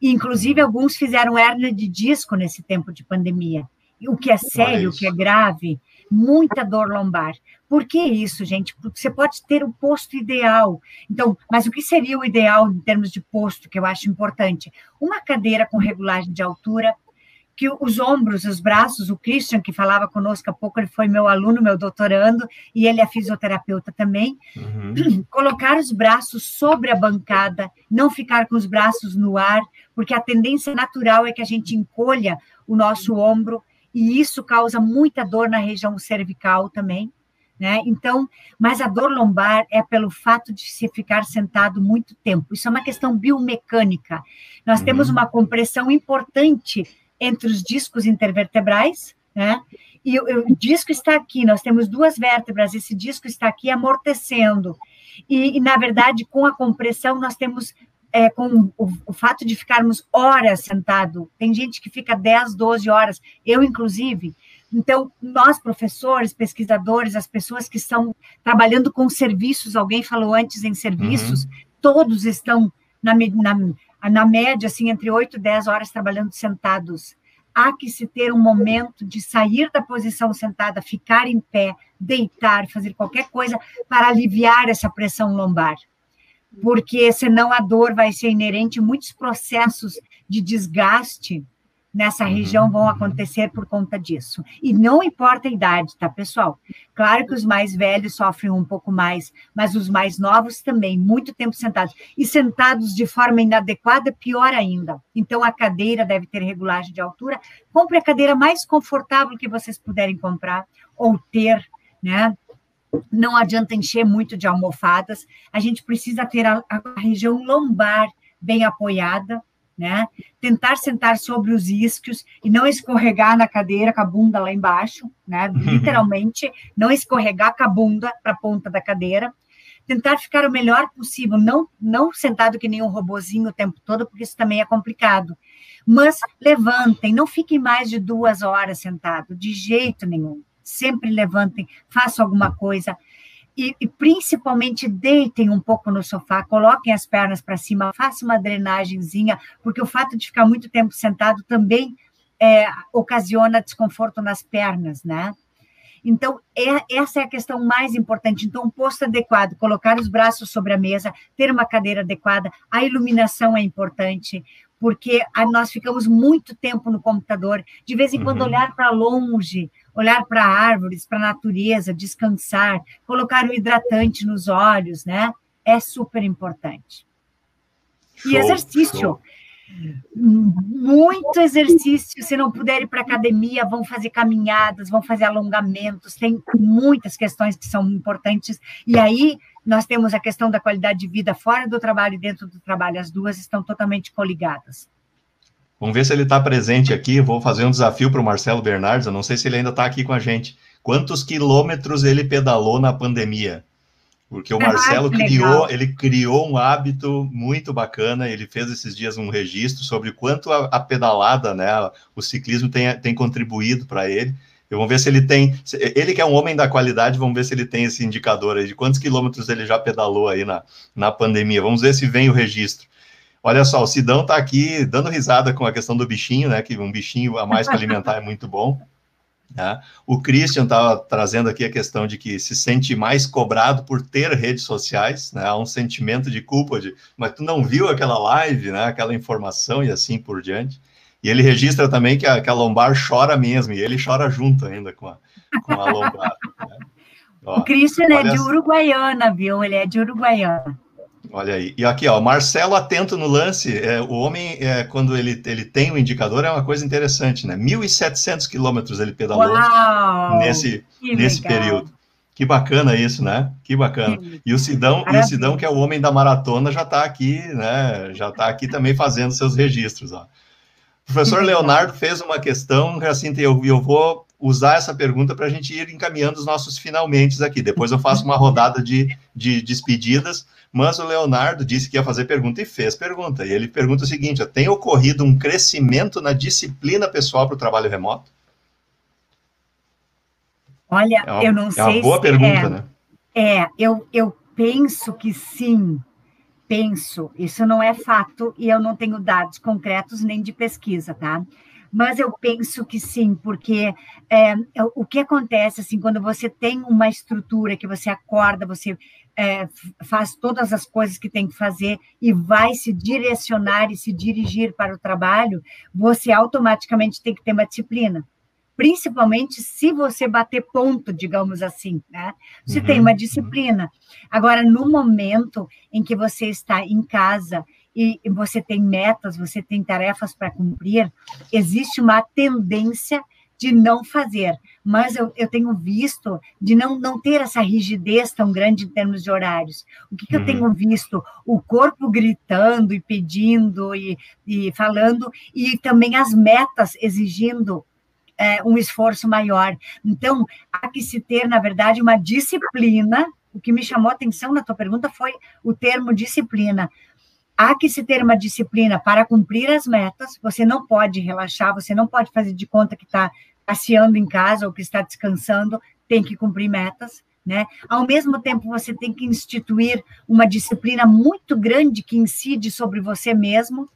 Inclusive, alguns fizeram hernia de disco nesse tempo de pandemia. O que é sério, o que é grave, muita dor lombar. Por que isso, gente? Porque você pode ter o posto ideal. Então, mas o que seria o ideal em termos de posto, que eu acho importante? Uma cadeira com regulagem de altura, que os ombros, os braços, o Christian, que falava conosco há pouco, ele foi meu aluno, meu doutorando, e ele é fisioterapeuta também, uhum. colocar os braços sobre a bancada, não ficar com os braços no ar, porque a tendência natural é que a gente encolha o nosso ombro, e isso causa muita dor na região cervical também. Né? Então, mas a dor lombar é pelo fato de se ficar sentado muito tempo. Isso é uma questão biomecânica. Nós uhum. temos uma compressão importante entre os discos intervertebrais, né? E o, o, disco está aqui, nós temos duas vértebras, esse disco está aqui amortecendo. E, e na verdade, com a compressão, nós temos, é, com o, o, fato de ficarmos horas sentado, tem gente que fica 10, 12 horas, eu inclusive. Então, nós, professores, pesquisadores, as pessoas que estão trabalhando com serviços, alguém falou antes em serviços, uhum. todos estão na, na na média, assim, entre 8 e 10 horas trabalhando sentados. Há que se ter um momento de sair da posição sentada, ficar em pé, deitar, fazer qualquer coisa para aliviar essa pressão lombar. Porque senão a dor vai ser inerente, muitos processos de desgaste nessa uhum. região vão acontecer por conta disso. E não importa a idade, tá, pessoal? Claro que os mais velhos sofrem um pouco mais, mas os mais novos também, muito tempo sentados. E sentados de forma inadequada, pior ainda. Então, a cadeira deve ter regulagem de altura. Compre a cadeira mais confortável que vocês puderem comprar ou ter, né? Não adianta encher muito de almofadas. A gente precisa ter a, a região lombar bem apoiada, né? Tentar sentar sobre os isquios e não escorregar na cadeira com a bunda lá embaixo, né? Literalmente, não escorregar com a bunda para a ponta da cadeira. Tentar ficar o melhor possível, não, não sentado que nem um robozinho o tempo todo, porque isso também é complicado. Mas levantem, não fiquem mais de duas horas sentado, de jeito nenhum. Sempre levantem, façam alguma coisa e, e, principalmente deitem um pouco no sofá, coloquem as pernas para cima, façam uma drenagemzinha, porque o fato de ficar muito tempo sentado também é, ocasiona desconforto nas pernas, né? Então, é, essa é a questão mais importante. Então, um posto adequado, colocar os braços sobre a mesa, ter uma cadeira adequada, a iluminação é importante, porque a, nós ficamos muito tempo no computador, de vez em quando uhum. olhar para longe, olhar para árvores, para a natureza, descansar, colocar o hidratante nos olhos, né? É super importante. Show, e exercício. Show. Muito exercício. Se não puder ir para academia, vão fazer caminhadas, vão fazer alongamentos. Tem muitas questões que são importantes. E aí nós temos a questão da qualidade de vida fora do trabalho e dentro do trabalho. As duas estão totalmente coligadas. Vamos ver se ele está presente aqui. Vou fazer um desafio para o Marcelo Bernardes. Eu não sei se ele ainda está aqui com a gente. Quantos quilômetros ele pedalou na pandemia? Porque o Marcelo ah, criou, ele criou um hábito muito bacana. Ele fez esses dias um registro sobre quanto a, a pedalada, né, o ciclismo tem, tem contribuído para ele. Vamos ver se ele tem. Ele que é um homem da qualidade, vamos ver se ele tem esse indicador aí de quantos quilômetros ele já pedalou aí na, na pandemia. Vamos ver se vem o registro. Olha só, o Sidão está aqui dando risada com a questão do bichinho, né? Que um bichinho a mais para alimentar é muito bom. Né? O Christian estava trazendo aqui a questão de que se sente mais cobrado por ter redes sociais, né? Há um sentimento de culpa, de, mas tu não viu aquela live, né? Aquela informação e assim por diante. E ele registra também que a, que a lombar chora mesmo, e ele chora junto ainda com a, com a lombar. Né? Ó, o Christian é de Uruguaiana, viu? Ele é de Uruguaiana. Olha aí. E aqui, ó, Marcelo atento no lance. É, o homem, é, quando ele, ele tem o um indicador, é uma coisa interessante, né? 1.700 quilômetros ele pedalou Uau, nesse, nesse período. Que bacana isso, né? Que bacana. E o Sidão, e o Sidão, que é o homem da maratona, já está aqui, né? Já está aqui também fazendo seus registros, ó. O professor Leonardo fez uma questão, assim, eu, eu vou usar essa pergunta para a gente ir encaminhando os nossos finalmente aqui. Depois eu faço uma rodada de, de despedidas, mas o Leonardo disse que ia fazer pergunta e fez pergunta. E ele pergunta o seguinte: tem ocorrido um crescimento na disciplina pessoal para o trabalho remoto? Olha, é uma, eu não é sei. É uma boa pergunta, é, né? É, eu, eu penso que sim. Penso, isso não é fato e eu não tenho dados concretos nem de pesquisa, tá? Mas eu penso que sim, porque é, o que acontece assim quando você tem uma estrutura que você acorda, você é, faz todas as coisas que tem que fazer e vai se direcionar e se dirigir para o trabalho, você automaticamente tem que ter uma disciplina. Principalmente se você bater ponto, digamos assim, né? Você uhum. tem uma disciplina. Agora, no momento em que você está em casa e você tem metas, você tem tarefas para cumprir, existe uma tendência de não fazer, mas eu, eu tenho visto de não, não ter essa rigidez tão grande em termos de horários. O que, que uhum. eu tenho visto? O corpo gritando e pedindo e, e falando, e também as metas exigindo é, um esforço maior. Então, há que se ter, na verdade, uma disciplina. O que me chamou a atenção na tua pergunta foi o termo disciplina, há que se ter uma disciplina para cumprir as metas. Você não pode relaxar, você não pode fazer de conta que está passeando em casa ou que está descansando, tem que cumprir metas. Né? Ao mesmo tempo, você tem que instituir uma disciplina muito grande que incide sobre você mesmo,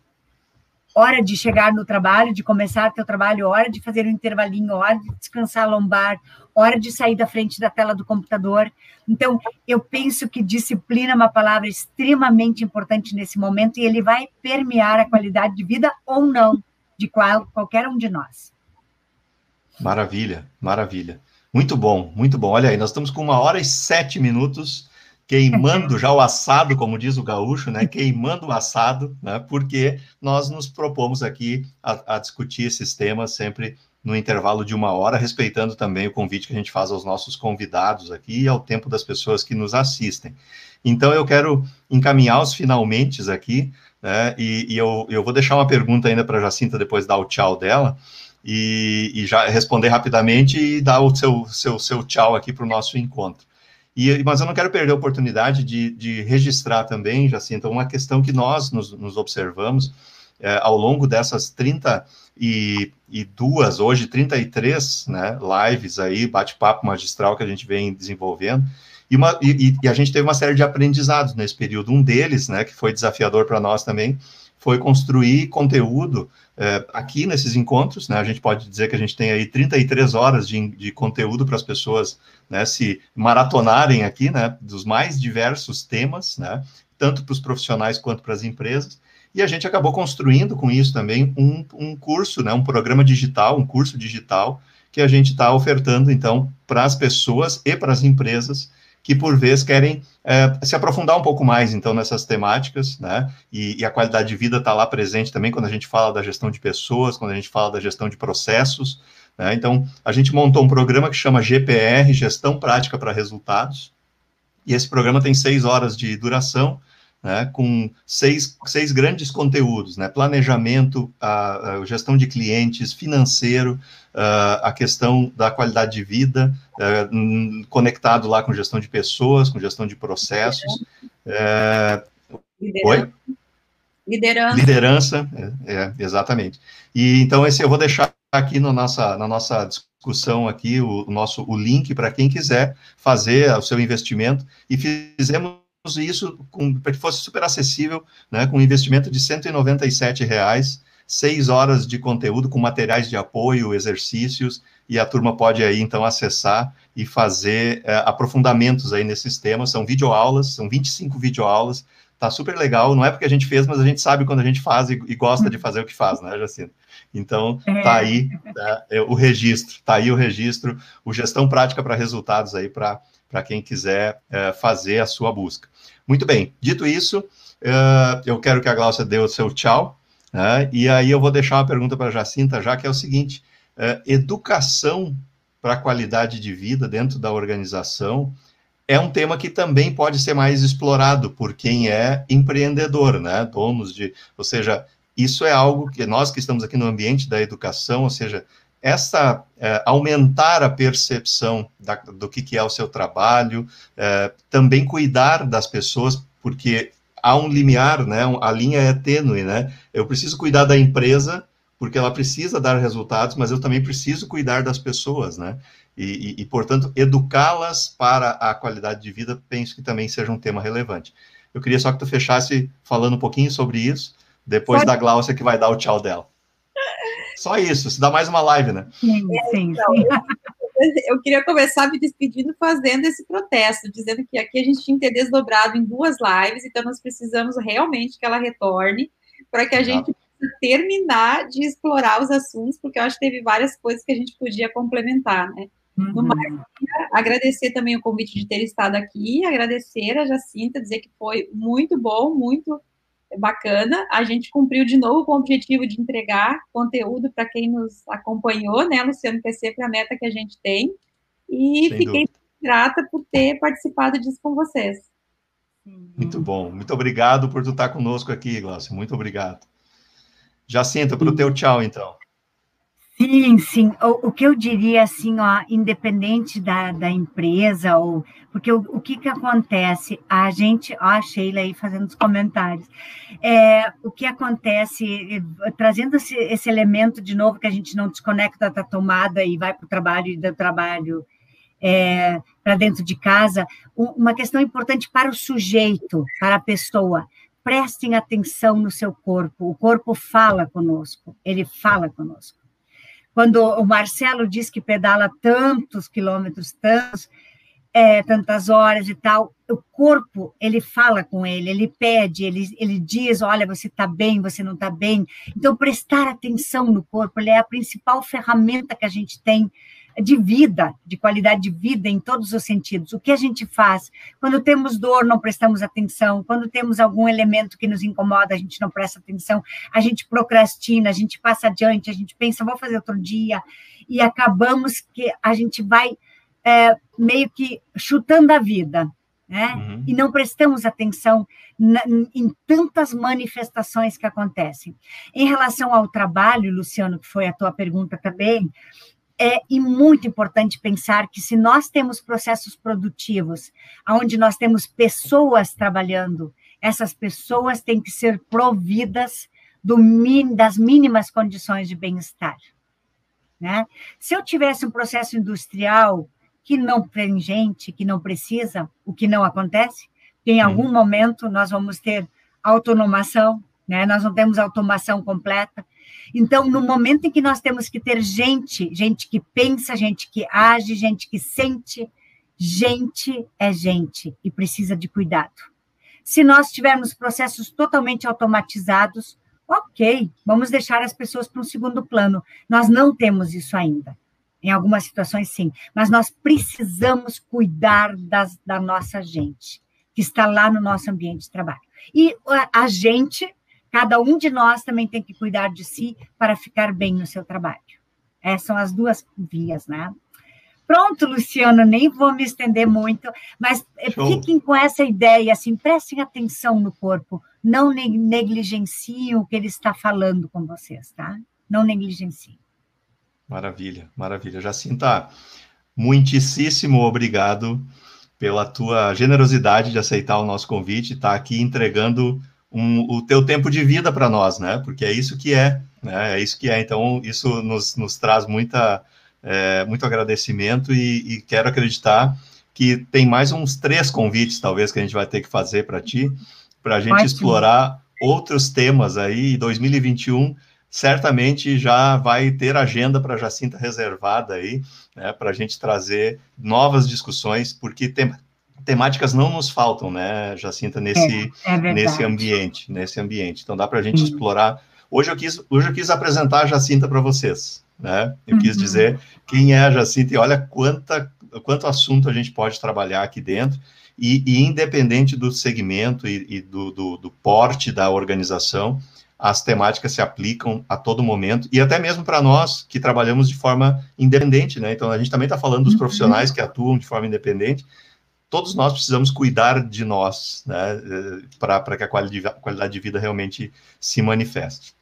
hora de chegar no trabalho, de começar teu trabalho, hora de fazer um intervalinho, hora de descansar a lombar, hora de sair da frente da tela do computador. Então, eu penso que disciplina é uma palavra extremamente importante nesse momento e ele vai permear a qualidade de vida ou não de qual, qualquer um de nós. Maravilha, maravilha. Muito bom, muito bom. Olha aí, nós estamos com uma hora e sete minutos queimando já o assado, como diz o gaúcho, né? Queimando o assado, né? Porque nós nos propomos aqui a, a, discutir esses temas sempre no intervalo de uma hora, respeitando também o convite que a gente faz aos nossos convidados aqui e ao tempo das pessoas que nos assistem. Então, eu quero encaminhar os finalmente aqui, né? E, e eu, eu vou deixar uma pergunta ainda para Jacinta depois dar o tchau dela. E, e, já responder rapidamente e dar o seu, seu, seu tchau aqui para o nosso encontro. E, mas eu não quero perder a oportunidade de, de registrar também, Jacinta, uma questão que nós nos, nos observamos é, ao longo dessas 32, hoje 33 né, lives aí, bate-papo magistral que a gente vem desenvolvendo, e, uma, e, e, a gente teve uma série de aprendizados nesse período. Um deles, né, que foi desafiador para nós também, foi construir conteúdo é, aqui nesses encontros, né, a gente pode dizer que a gente tem aí 33 horas de, de conteúdo para as pessoas né, se maratonarem aqui, né, dos mais diversos temas, né, tanto para os profissionais quanto para as empresas, e a gente acabou construindo com isso também um, um curso, né, um programa digital, um curso digital, que a gente está ofertando, então, para as pessoas e para as empresas, que por vezes querem é, se aprofundar um pouco mais, então, nessas temáticas, né? E, e a qualidade de vida está lá presente também quando a gente fala da gestão de pessoas, quando a gente fala da gestão de processos. Né? Então, a gente montou um programa que chama GPR, Gestão Prática para Resultados, e esse programa tem seis horas de duração, né, com seis, seis grandes conteúdos, né, planejamento, a, a gestão de clientes, financeiro, a, a questão da qualidade de vida, é, conectado lá com gestão de pessoas, com gestão de processos. É, Liderança. Oi? Liderança. Liderança, é, é, exatamente. E então esse eu vou deixar aqui no nossa, na nossa discussão aqui o, o nosso o link para quem quiser fazer o seu investimento e fizemos isso para que fosse super acessível, né, com um investimento de R$ reais, seis horas de conteúdo com materiais de apoio, exercícios, e a turma pode aí então acessar e fazer é, aprofundamentos aí nesses temas. São videoaulas, são 25 videoaulas, tá super legal. Não é porque a gente fez, mas a gente sabe quando a gente faz e, e gosta de fazer o que faz, né, Jacinto? Então, é. tá aí né, é, o registro, tá aí o registro, o gestão prática para resultados aí para quem quiser é, fazer a sua busca. Muito bem, dito isso, é, eu quero que a Glaucia dê o seu tchau, né, e aí eu vou deixar uma pergunta para a Jacinta, já que é o seguinte, é, educação para a qualidade de vida dentro da organização é um tema que também pode ser mais explorado por quem é empreendedor, né? Donos de, ou seja, isso é algo que nós que estamos aqui no ambiente da educação, ou seja, essa é, aumentar a percepção da, do que, que, é o seu trabalho, é, também cuidar das pessoas, porque há um limiar, né? A linha é tênue, né? Eu preciso cuidar da empresa porque ela precisa dar resultados, mas eu também preciso cuidar das pessoas, né? E, e, e portanto, educá-las para a qualidade de vida, penso que também seja um tema relevante. Eu queria só que tu fechasse falando um pouquinho sobre isso, depois Pode. da Glaucia que vai dar o tchau dela. Só isso, se dá mais uma live, né? Sim, sim. Então, eu, eu queria começar me despedindo fazendo esse protesto, dizendo que aqui a gente tinha que ter desdobrado em duas lives, então nós precisamos realmente que ela retorne para que a Exato. gente possa terminar de explorar os assuntos, porque eu acho que teve várias coisas que a gente podia complementar, né? Uhum. No mais, agradecer também o convite de ter estado aqui, agradecer a Jacinta, dizer que foi muito bom, muito bacana. A gente cumpriu de novo com o objetivo de entregar conteúdo para quem nos acompanhou, né, Luciano, que é sempre a meta que a gente tem. E Sem fiquei dúvida. grata por ter participado disso com vocês. Muito bom. Muito obrigado por tu estar conosco aqui, Glaucio. Muito obrigado. Jacinta, para o teu tchau, então. Sim, sim. O, o, que eu diria, assim, ó, independente da, da empresa, ou porque o, o que, que acontece? A gente, ó, a Sheila aí fazendo os comentários. É, o que acontece, trazendo esse, esse elemento de novo, que a gente não desconecta da tomada e vai para o trabalho e do trabalho é, para dentro de casa, uma questão importante para o sujeito, para a pessoa prestem atenção no seu corpo. O corpo fala conosco, ele fala conosco. Quando o Marcelo diz que pedala tantos quilômetros, tantos, é, tantas horas e tal, o corpo, ele fala com ele, ele pede, ele, ele diz, olha, você está bem, você não está bem. Então, prestar atenção no corpo, é a principal ferramenta que a gente tem de vida, de qualidade de vida em todos os sentidos. O que a gente faz? Quando temos dor, não prestamos atenção. Quando temos algum elemento que nos incomoda, a gente não presta atenção. A gente procrastina, a gente passa adiante, a gente pensa, vou fazer outro dia. E acabamos que a gente vai é, meio que chutando a vida. Né? Uhum. E não prestamos atenção na, em tantas manifestações que acontecem. Em relação ao trabalho, Luciano, que foi a tua pergunta também, é e muito importante pensar que se nós temos processos produtivos, onde nós temos pessoas trabalhando, essas pessoas têm que ser providas do, das mínimas condições de bem-estar. Né? Se eu tivesse um processo industrial que não tem gente, que não precisa, o que não acontece, em algum momento nós vamos ter autonomação, né? nós não temos automação completa, então, no momento em que nós temos que ter gente, gente que pensa, gente que age, gente que sente, gente é gente e precisa de cuidado. Se nós tivermos processos totalmente automatizados, ok, vamos deixar as pessoas para um segundo plano. Nós não temos isso ainda. Em algumas situações, sim, mas nós precisamos cuidar das, da nossa gente, que está lá no nosso ambiente de trabalho. E a, a gente Cada um de nós também tem que cuidar de si para ficar bem no seu trabalho. Essas são as duas vias, né? Pronto, Luciano, nem vou me estender muito, mas Show. fiquem com essa ideia, assim, prestem atenção no corpo, não negligenciem o que ele está falando com vocês, tá? Não negligenciem. Maravilha, maravilha. Jacinta, muitíssimo obrigado pela tua generosidade de aceitar o nosso convite, estar tá aqui entregando um, o teu tempo de vida para nós, né? Porque é isso que é, né? É isso que é. Então, isso nos, nos traz muita, é, muito agradecimento e, e, quero acreditar que tem mais uns três convites, talvez, que a gente vai ter que fazer para ti, para a gente Ótimo. explorar outros temas aí. 2021 certamente já vai ter agenda para Jacinta reservada aí, né, para a gente trazer novas discussões, porque tem, temáticas não nos faltam, né, Jacinta, nesse, é, é nesse ambiente, nesse ambiente. Então dá para a gente explorar. Hoje eu quis, hoje eu quis apresentar a Jacinta para vocês, né? Eu uhum. quis dizer quem é a Jacinta e olha quanta, quanto assunto a gente pode trabalhar aqui dentro. E, e independente do segmento e, e do, do, do porte da organização, as temáticas se aplicam a todo momento, e até mesmo para nós que trabalhamos de forma independente, né? Então, a gente também está falando dos uhum. profissionais que atuam de forma independente, todos nós precisamos cuidar de nós, né, para que a qualidade, a qualidade de vida realmente se manifeste.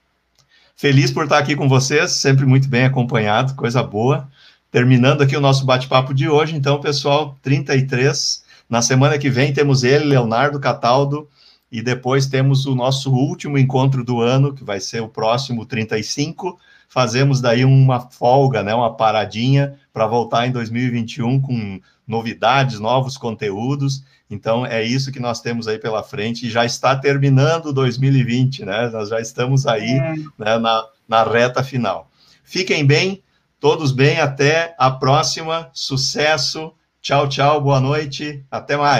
Feliz por estar aqui com vocês, sempre muito bem acompanhado, coisa boa. Terminando aqui o nosso bate-papo de hoje, então, pessoal, 33. Na semana que vem temos ele, Leonardo Cataldo, e depois temos o nosso último encontro do ano, que vai ser o próximo 35. Fazemos daí uma folga, né, uma paradinha para voltar em 2021 com novidades, novos conteúdos. Então, é isso que nós temos aí pela frente. E já está terminando 2020, né? Nós já estamos aí é. né, na, na reta final. Fiquem bem, todos bem. Até a próxima. Sucesso. Tchau, tchau. Boa noite. Até mais.